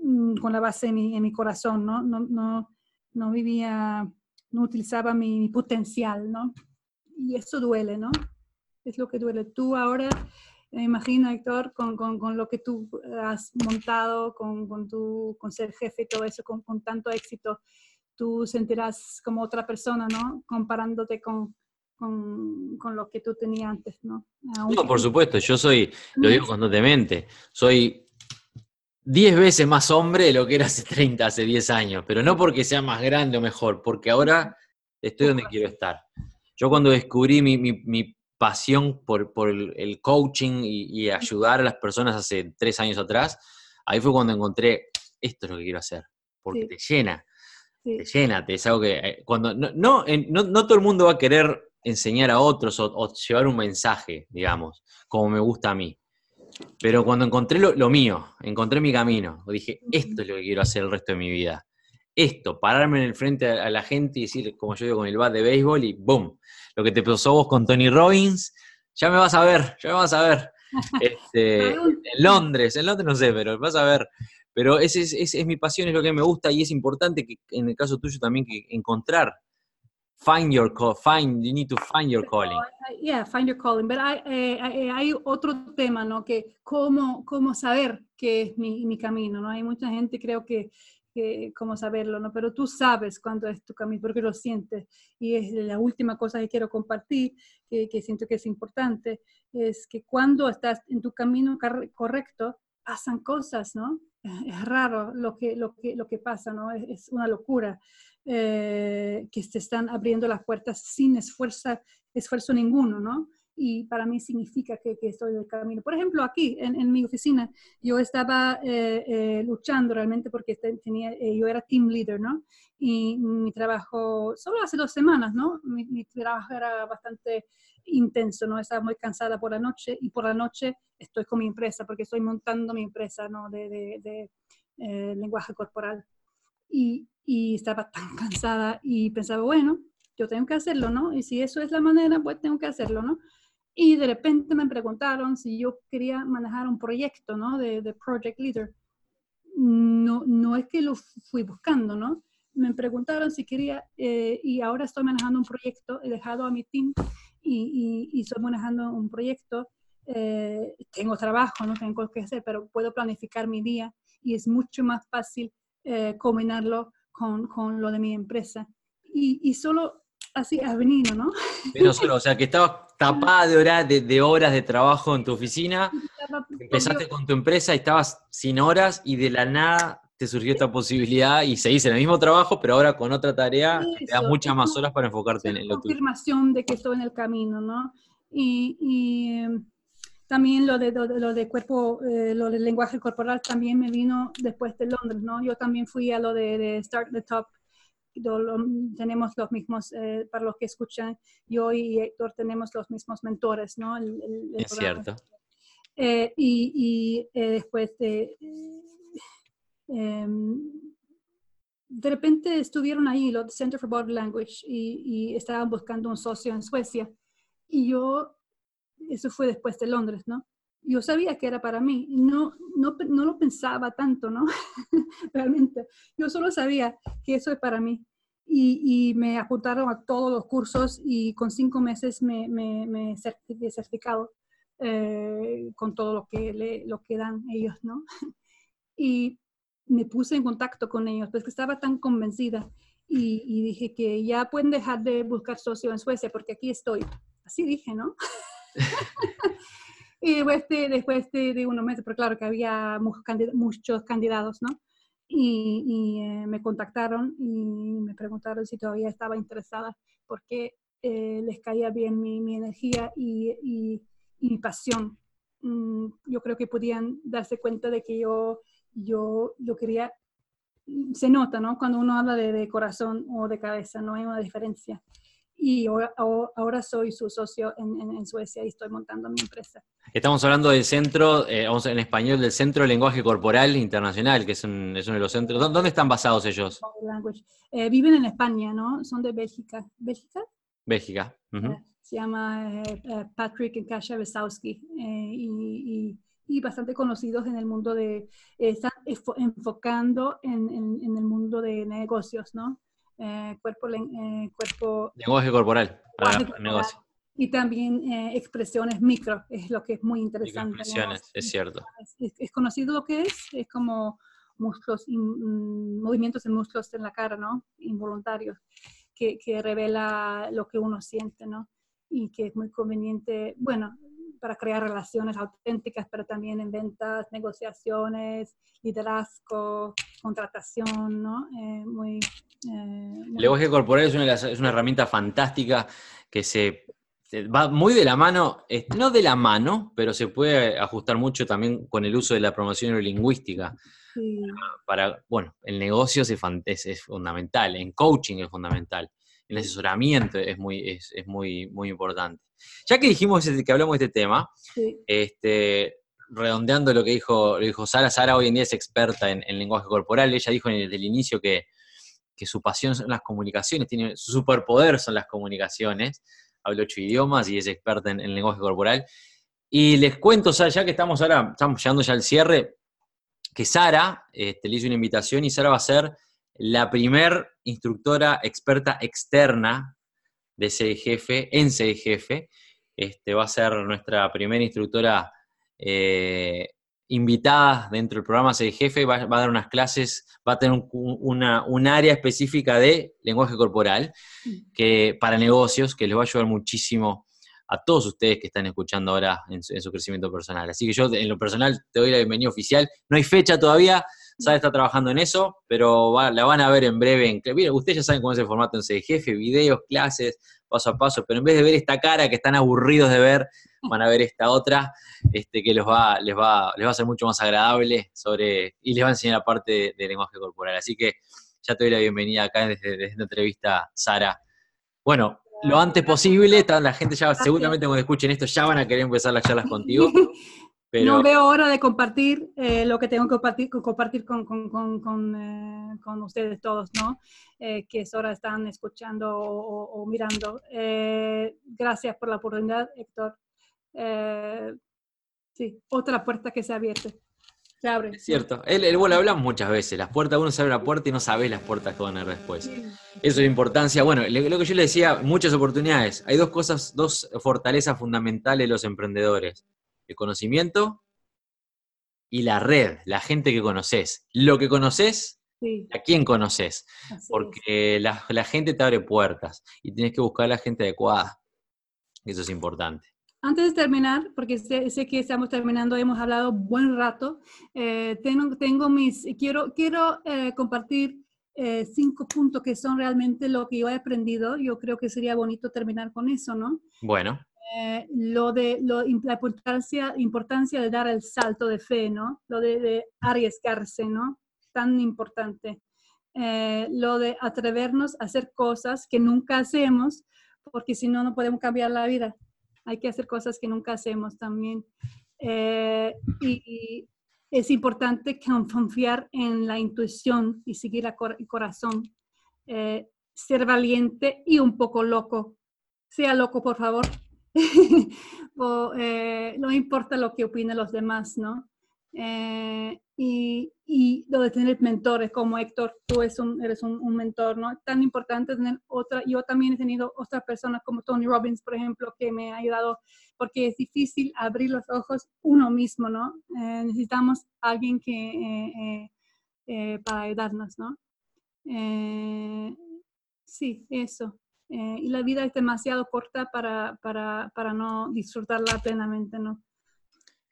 mm, con la base en mi, en mi corazón, ¿no? No, no, no vivía, no utilizaba mi, mi potencial, ¿no? Y eso duele, ¿no? Es lo que duele. Tú ahora, me imagino, Héctor, con, con, con lo que tú has montado, con, con, tu, con ser jefe y todo eso, con, con tanto éxito, tú sentirás como otra persona, ¿no? Comparándote con, con, con lo que tú tenías antes, ¿no? Aunque- No, por supuesto, yo soy, lo digo constantemente, soy 10 veces más hombre de lo que era hace 30, hace 10 años, pero no porque sea más grande o mejor, porque ahora estoy donde quiero estar. Yo cuando descubrí mi, mi- mi pasión por, por el, el coaching y, y ayudar a las personas hace 3 años atrás, ahí fue cuando encontré, esto es lo que quiero hacer, porque Sí. te llena, Sí. te llena, te es algo que eh, cuando no, no, en- no, no todo el mundo va a querer enseñar a otros o, o llevar un mensaje, digamos, como me gusta a mí. Pero cuando encontré lo, lo mío, encontré mi camino, dije, esto es lo que quiero hacer el resto de mi vida. Esto, pararme en el frente a, a la gente y decir, como yo digo, con el bat de béisbol y ¡boom! Lo que te pasó vos con Tony Robbins, ya me vas a ver, ya me vas a ver. Este, en Londres, en Londres no sé, pero vas a ver. Pero ese es, mi pasión, es lo que me gusta y es importante que en el caso tuyo también que encontrar. Find your call, find, you need to find your calling. Yeah, find your calling. Pero hay, eh, hay- hay otro tema, ¿no? Que cómo, cómo saber qué es mi, mi camino, ¿no? Hay mucha gente, creo que, que cómo saberlo, ¿no? Pero tú sabes cuándo es tu camino, porque lo sientes. Y es la última cosa que quiero compartir, que, que siento que es importante, es que cuando estás en tu camino correcto, pasan cosas, ¿no? Es raro lo que, lo que, lo que pasa, ¿no? Es, es una locura eh, que te están abriendo las puertas sin esfuerzo, esfuerzo ninguno, ¿no? Y para mí significa que, que estoy en el camino. Por ejemplo, aquí en, en mi oficina, yo estaba eh, eh, luchando realmente porque te- tenía, eh, yo era team leader, ¿no? Y mi trabajo, solo hace dos semanas, ¿no? Mi, mi trabajo era bastante intenso, ¿no? Estaba muy cansada por la noche y por la noche estoy con mi empresa porque estoy montando mi empresa, ¿no? De, de, de eh, lenguaje corporal. Y, y estaba tan cansada y pensaba, bueno, yo tengo que hacerlo, ¿no? Y si eso es la manera, pues tengo que hacerlo, ¿no? Y de repente me preguntaron si yo quería manejar un proyecto, ¿no? De, de project leader. No, no es que lo fui buscando, ¿no? Me preguntaron si quería, eh, y ahora estoy manejando un proyecto, he dejado a mi team y, y, y estoy manejando un proyecto. eh, tengo trabajo, no tengo que hacer, pero puedo planificar mi día y es mucho más fácil eh, combinarlo con, con, lo de mi empresa. Y, y solo así ha venido, ¿no? Pero solo, o sea, que estabas tapada de, hora, de, de, horas de trabajo en tu oficina, empezaste con tu empresa y estabas sin horas y de la nada te surgió esta posibilidad y seguís en el mismo trabajo, pero ahora con otra tarea Eso, que te da muchas más horas para enfocarte en, en lo tuyo. confirmación de que estoy en el camino, ¿no? Y, y eh, también lo de, lo de, lo de cuerpo, eh, lo del lenguaje corporal también me vino después de Londres, ¿no? Yo también fui a lo de, de Start the Top tenemos los mismos, eh, para los que escuchan, yo y Héctor tenemos los mismos mentores, ¿no? El, el, el es cierto. Eh, y, y eh, después de... Em, de repente estuvieron ahí los Center for Body Language y, y, estaban buscando un socio en Suecia. Y yo, eso fue después de Londres, ¿no? Yo sabía que era para mí, no, no, no lo pensaba tanto, ¿no? Realmente, yo solo sabía que eso es para mí. y, me apuntaron a todos los cursos y con cinco meses me, me, me certificado eh, con todo lo que, lo que dan ellos, ¿no? Y me puse en contacto con ellos, pues estaba tan convencida y, y, dije que ya pueden dejar de buscar socio en Suecia porque aquí estoy. Así dije, ¿no? y después de, después de, unos meses, pero claro que había muchos candidatos, ¿no? y, eh, me contactaron y me preguntaron si todavía estaba interesada porque eh, les caía bien mi, mi energía y, y, mi pasión. Mm, yo creo que podían darse cuenta de que yo, yo, yo quería, se nota, ¿no? Cuando uno habla de, de corazón o de cabeza, no hay una diferencia y ahora, soy su socio en, Suecia y estoy montando mi empresa. Estamos hablando del centro, eh, vamos en español, del Centro de Lenguaje Corporal Internacional, que es, uno de los centros. ¿Dónde están basados ellos? Eh, viven en España, ¿no? Son de Bélgica. ¿Bélgica? Bélgica. Eh, se llama Patrick y Kasia Wesowski y, y, bastante conocidos en el mundo de, están enfocando en, en el mundo de negocios, ¿no? Eh, cuerpo, eh, cuerpo... Lenguaje corporal para negocio. Y también eh, expresiones micro, es lo que es muy interesante. Expresiones, es cierto. Es, conocido lo que es, es como músculos, mm, movimientos de músculos en la cara, ¿no? Involuntarios, que, que revela lo que uno siente, ¿no? Y que es muy conveniente, bueno, para crear relaciones auténticas, pero también en ventas, negociaciones, liderazgo, contratación, ¿no? Eh, muy, eh, El lenguaje corporal es una, es una, herramienta fantástica que se, va muy de la mano, no de la mano, pero se puede ajustar mucho también con el uso de la promoción neurolingüística. Para, bueno, el negocio es, es, fundamental, en coaching es fundamental, el asesoramiento es muy, es, es muy, muy importante. Ya que dijimos que hablamos de este tema, este, redondeando lo que dijo, lo dijo Sara, Sara hoy en día es experta en, lenguaje corporal, ella dijo desde el inicio que, su pasión son las comunicaciones, tiene, su superpoder son las comunicaciones, habla ocho idiomas y es experta en, lenguaje corporal. Y les cuento, ya que estamos ahora, estamos llegando ya al cierre, que Sara este, le hizo una invitación y Sara va a ser la primer instructora experta externa de CIGF, en CIGF. Este, va a ser nuestra primera instructora eh, invitada dentro del programa CIGF, va, va, a dar unas clases, va a tener un, área específica de lenguaje corporal mm. que, para negocios que les va a ayudar muchísimo a todos ustedes que están escuchando ahora en su, en su crecimiento personal. Así que yo en lo personal te doy la bienvenida oficial. No hay fecha todavía, Sara está trabajando en eso, pero la van a ver en breve. En, mira, ustedes ya saben cómo es el formato en jefe, videos, clases, paso a paso, pero en vez de ver esta cara que están aburridos de ver, van a ver esta otra, este, que les va, les va, les va a ser mucho más agradable sobre, y les va a enseñar la parte de, lenguaje corporal. Así que ya te doy la bienvenida acá desde, esta entrevista, Sara. Bueno, lo antes posible, la gente ya seguramente cuando escuchen esto ya van a querer empezar las charlas contigo. No veo hora de compartir eh, lo que tengo que compartir, compartir con, con, con, eh, con ustedes todos, ¿no? Eh, que ahora están escuchando o, mirando. gracias por la oportunidad, Héctor. sí, otra puerta que se abierto. Se abre. Es cierto. Él, él bueno, hablamos muchas veces. Las puertas, uno se abre la puerta y no sabe las puertas que van a ir después. Eso es importancia. Bueno, lo que yo le decía, muchas oportunidades. Hay dos cosas, dos fortalezas fundamentales de los emprendedores el conocimiento y la red, la gente que conoces. Lo que conoces, a quién conoces. Porque la, gente te abre puertas y tienes que buscar a la gente adecuada. Eso es importante. Antes de terminar, porque sé, que estamos terminando, hemos hablado buen rato, eh, tengo, tengo, mis, quiero, quiero eh, compartir eh, cinco puntos que son realmente lo que yo he aprendido. Yo creo que sería bonito terminar con eso, ¿no? Bueno. Eh, lo de lo, la importancia, importancia de dar el salto de fe, ¿no? Lo de, arriesgarse, ¿no? Tan importante. Eh, lo de atrevernos a hacer cosas que nunca hacemos, porque si no, no podemos cambiar la vida. Hay que hacer cosas que nunca hacemos también. Eh, y, es importante confiar en la intuición y seguir el corazón. ser valiente y un poco loco. Sea loco, por favor, eh, no importa lo que opinen los demás, ¿no? Eh, y, y lo de tener mentores como Héctor, tú eres un, eres un, mentor, ¿no? Tan importante tener otra, yo también he tenido otras personas como Tony Robbins, por ejemplo, que me ha ayudado, porque es difícil abrir los ojos uno mismo, ¿no? Eh, necesitamos alguien que, para ayudarnos, ¿no? sí, eso. Y la vida es demasiado corta para, para, para no disfrutarla plenamente, ¿no?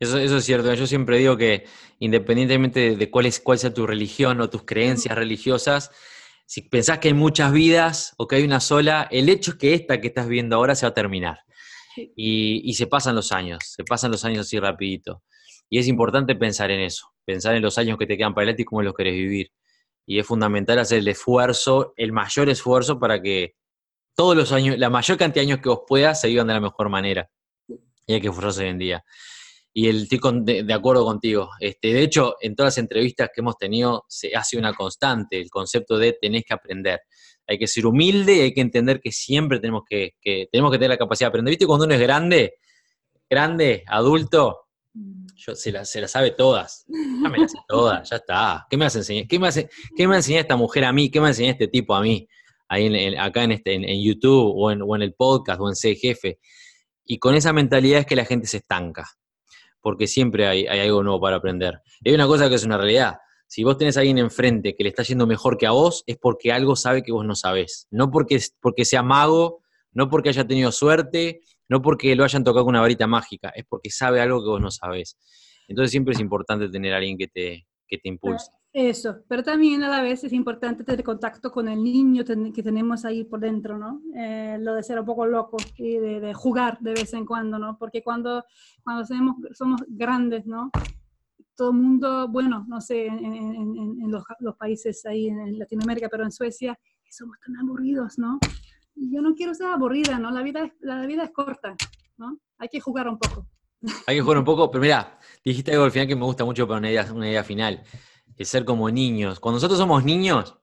Eso, es cierto. Yo siempre digo que independientemente de cuál, es, cuál sea tu religión o tus creencias religiosas, si pensás que hay muchas vidas o que hay una sola, el hecho es que esta que estás viendo ahora se va a terminar. Y, se pasan los años, se pasan los años así rapidito. Y es importante pensar en eso, pensar en los años que te quedan para adelante y cómo los querés vivir. Y es fundamental hacer el esfuerzo, el mayor esfuerzo para que todos los años, la mayor cantidad de años que vos puedas, se vivan de la mejor manera. Y hay que esforzarse hoy en día y el, estoy de, acuerdo contigo. Este, de hecho, en todas las entrevistas que hemos tenido se hace una constante el concepto de tenés que aprender. Hay que ser humilde y hay que entender que siempre tenemos que, tenemos que tener la capacidad de aprender. ¿Viste cuando uno es grande, grande, adulto? Yo, se, la, se la sabe todas. Ya me las sé todas, ya está. ¿Qué me enseñar? ¿Qué me, hace, ¿Qué me enseñado esta mujer a mí? ¿Qué me enseñado este tipo a mí? Ahí en, acá en, este, en, YouTube o en, o en el podcast o en C Jefe. Y con esa mentalidad es que la gente se estanca porque siempre hay, algo nuevo para aprender. hay una cosa que es una realidad. Si vos tenés a alguien enfrente que le está yendo mejor que a vos, es porque algo sabe que vos no sabés. No porque, porque sea mago, no porque haya tenido suerte, no porque lo hayan tocado con una varita mágica, es porque sabe algo que vos no sabés. Entonces siempre es importante tener a alguien que te, que te impulse. Eso, pero también a la vez es importante tener contacto con el niño que tenemos ahí por dentro, ¿no? Eh, lo de ser un poco loco y de, jugar de vez en cuando, ¿no? Porque cuando, cuando somos, somos grandes, ¿no? Todo el mundo, bueno, no sé, en, los, los, países ahí en Latinoamérica, pero en Suecia, somos tan aburridos, ¿no? yo no quiero ser aburrida, ¿no? La vida, es, la vida es corta, ¿no? Hay que jugar un poco. Hay que jugar un poco, pero mira, dijiste algo al final que me gusta mucho para una idea, una idea final el ser como niños. Cuando nosotros somos niños,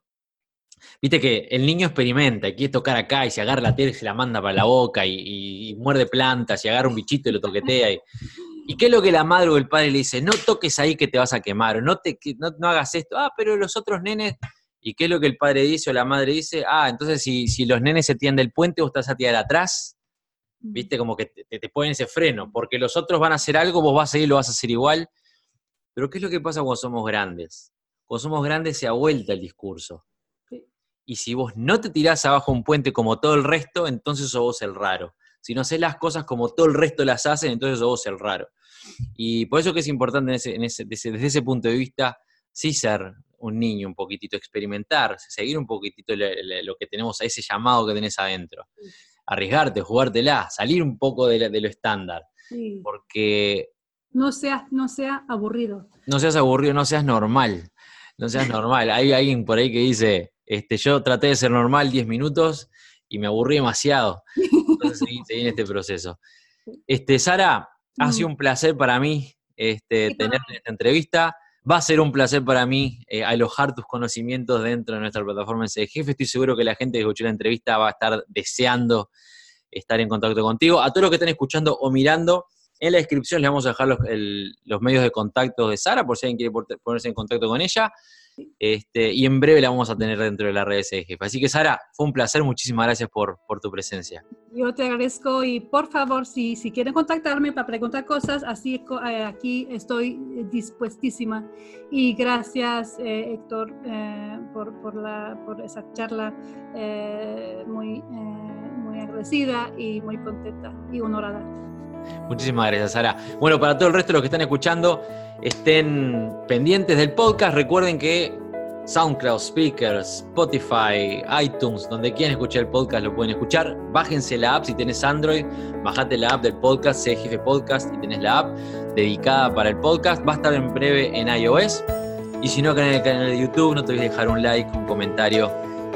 viste que el niño experimenta y quiere tocar acá y se agarra la tela y se la manda para la boca y, muerde plantas y agarra un bichito y lo toquetea. Y, ¿Y qué es lo que la madre o el padre le dice? No toques ahí que te vas a quemar, no, te, no, hagas esto. Ah, pero los otros nenes... ¿Y qué es lo que el padre dice o la madre dice? Ah, entonces si, si los nenes se tiran del puente, vos estás a tirar atrás. ¿Viste? Como que te, te, ponen ese freno, porque los otros van a hacer algo, vos vas a ir lo vas a hacer igual. Pero ¿qué es lo que pasa cuando somos grandes? Cuando somos grandes se ha vuelto el discurso. Y si vos no te tirás abajo un puente como todo el resto, entonces sos vos el raro. Si no haces las cosas como todo el resto las hacen, entonces sos vos el raro. Y por eso que es importante desde, ese punto de vista, sí ser un niño un poquitito, experimentar, seguir un poquitito lo, que tenemos, a ese llamado que tenés adentro. Arriesgarte, jugártela, salir un poco de, lo estándar. Porque no seas, no aburrido. No seas aburrido, no seas normal. No seas normal. Hay alguien por ahí que dice, este, yo traté de ser normal 10 minutos y me aburrí demasiado. Entonces seguí, en este proceso. Este, Sara, ha sido un placer para mí este, tenerte en esta entrevista. Va a ser un placer para mí eh, alojar tus conocimientos dentro de nuestra plataforma en Jefe. Estoy seguro que la gente que escuchó la entrevista va a estar deseando estar en contacto contigo. A todos los que están escuchando o mirando, en la descripción les vamos a dejar los, medios de contacto de Sara, por si alguien quiere ponerse en contacto con ella. Este, y en breve la vamos a tener dentro de las redes de jefe. Así que Sara, fue un placer, muchísimas gracias por, tu presencia. Yo te agradezco y por favor, si, si quieren contactarme para preguntar cosas, así eh, aquí estoy dispuestísima. Y gracias eh, Héctor eh, por, por, la, por esa charla muy, muy agradecida y muy contenta y honorada. Muchísimas gracias, Sara. Bueno, para todo el resto de los que están escuchando, estén pendientes del podcast. Recuerden que SoundCloud, Speakers, Spotify, iTunes, donde quieran escuchar el podcast lo pueden escuchar. Bájense la app si tienes Android, bajate la app del podcast, CGF Podcast y tenés la app dedicada para el podcast. Va a estar en breve en iOS. Y si no, acá en el canal de YouTube, no te olvides dejar un like, un comentario,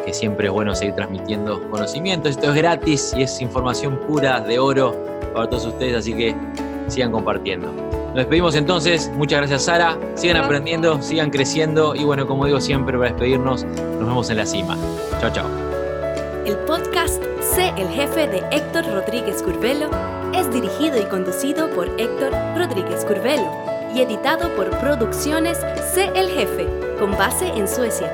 que siempre es bueno seguir transmitiendo conocimientos. Esto es gratis y es información pura de oro para todos ustedes, así que sigan compartiendo. Nos despedimos entonces, muchas gracias Sara, sigan aprendiendo, sigan creciendo y bueno, como digo siempre, para despedirnos, nos vemos en la cima. Chao, chao. El podcast Sé el jefe de Héctor Rodríguez Curvelo es dirigido y conducido por Héctor Rodríguez Curvelo y editado por Producciones Sé el jefe con base en Suecia.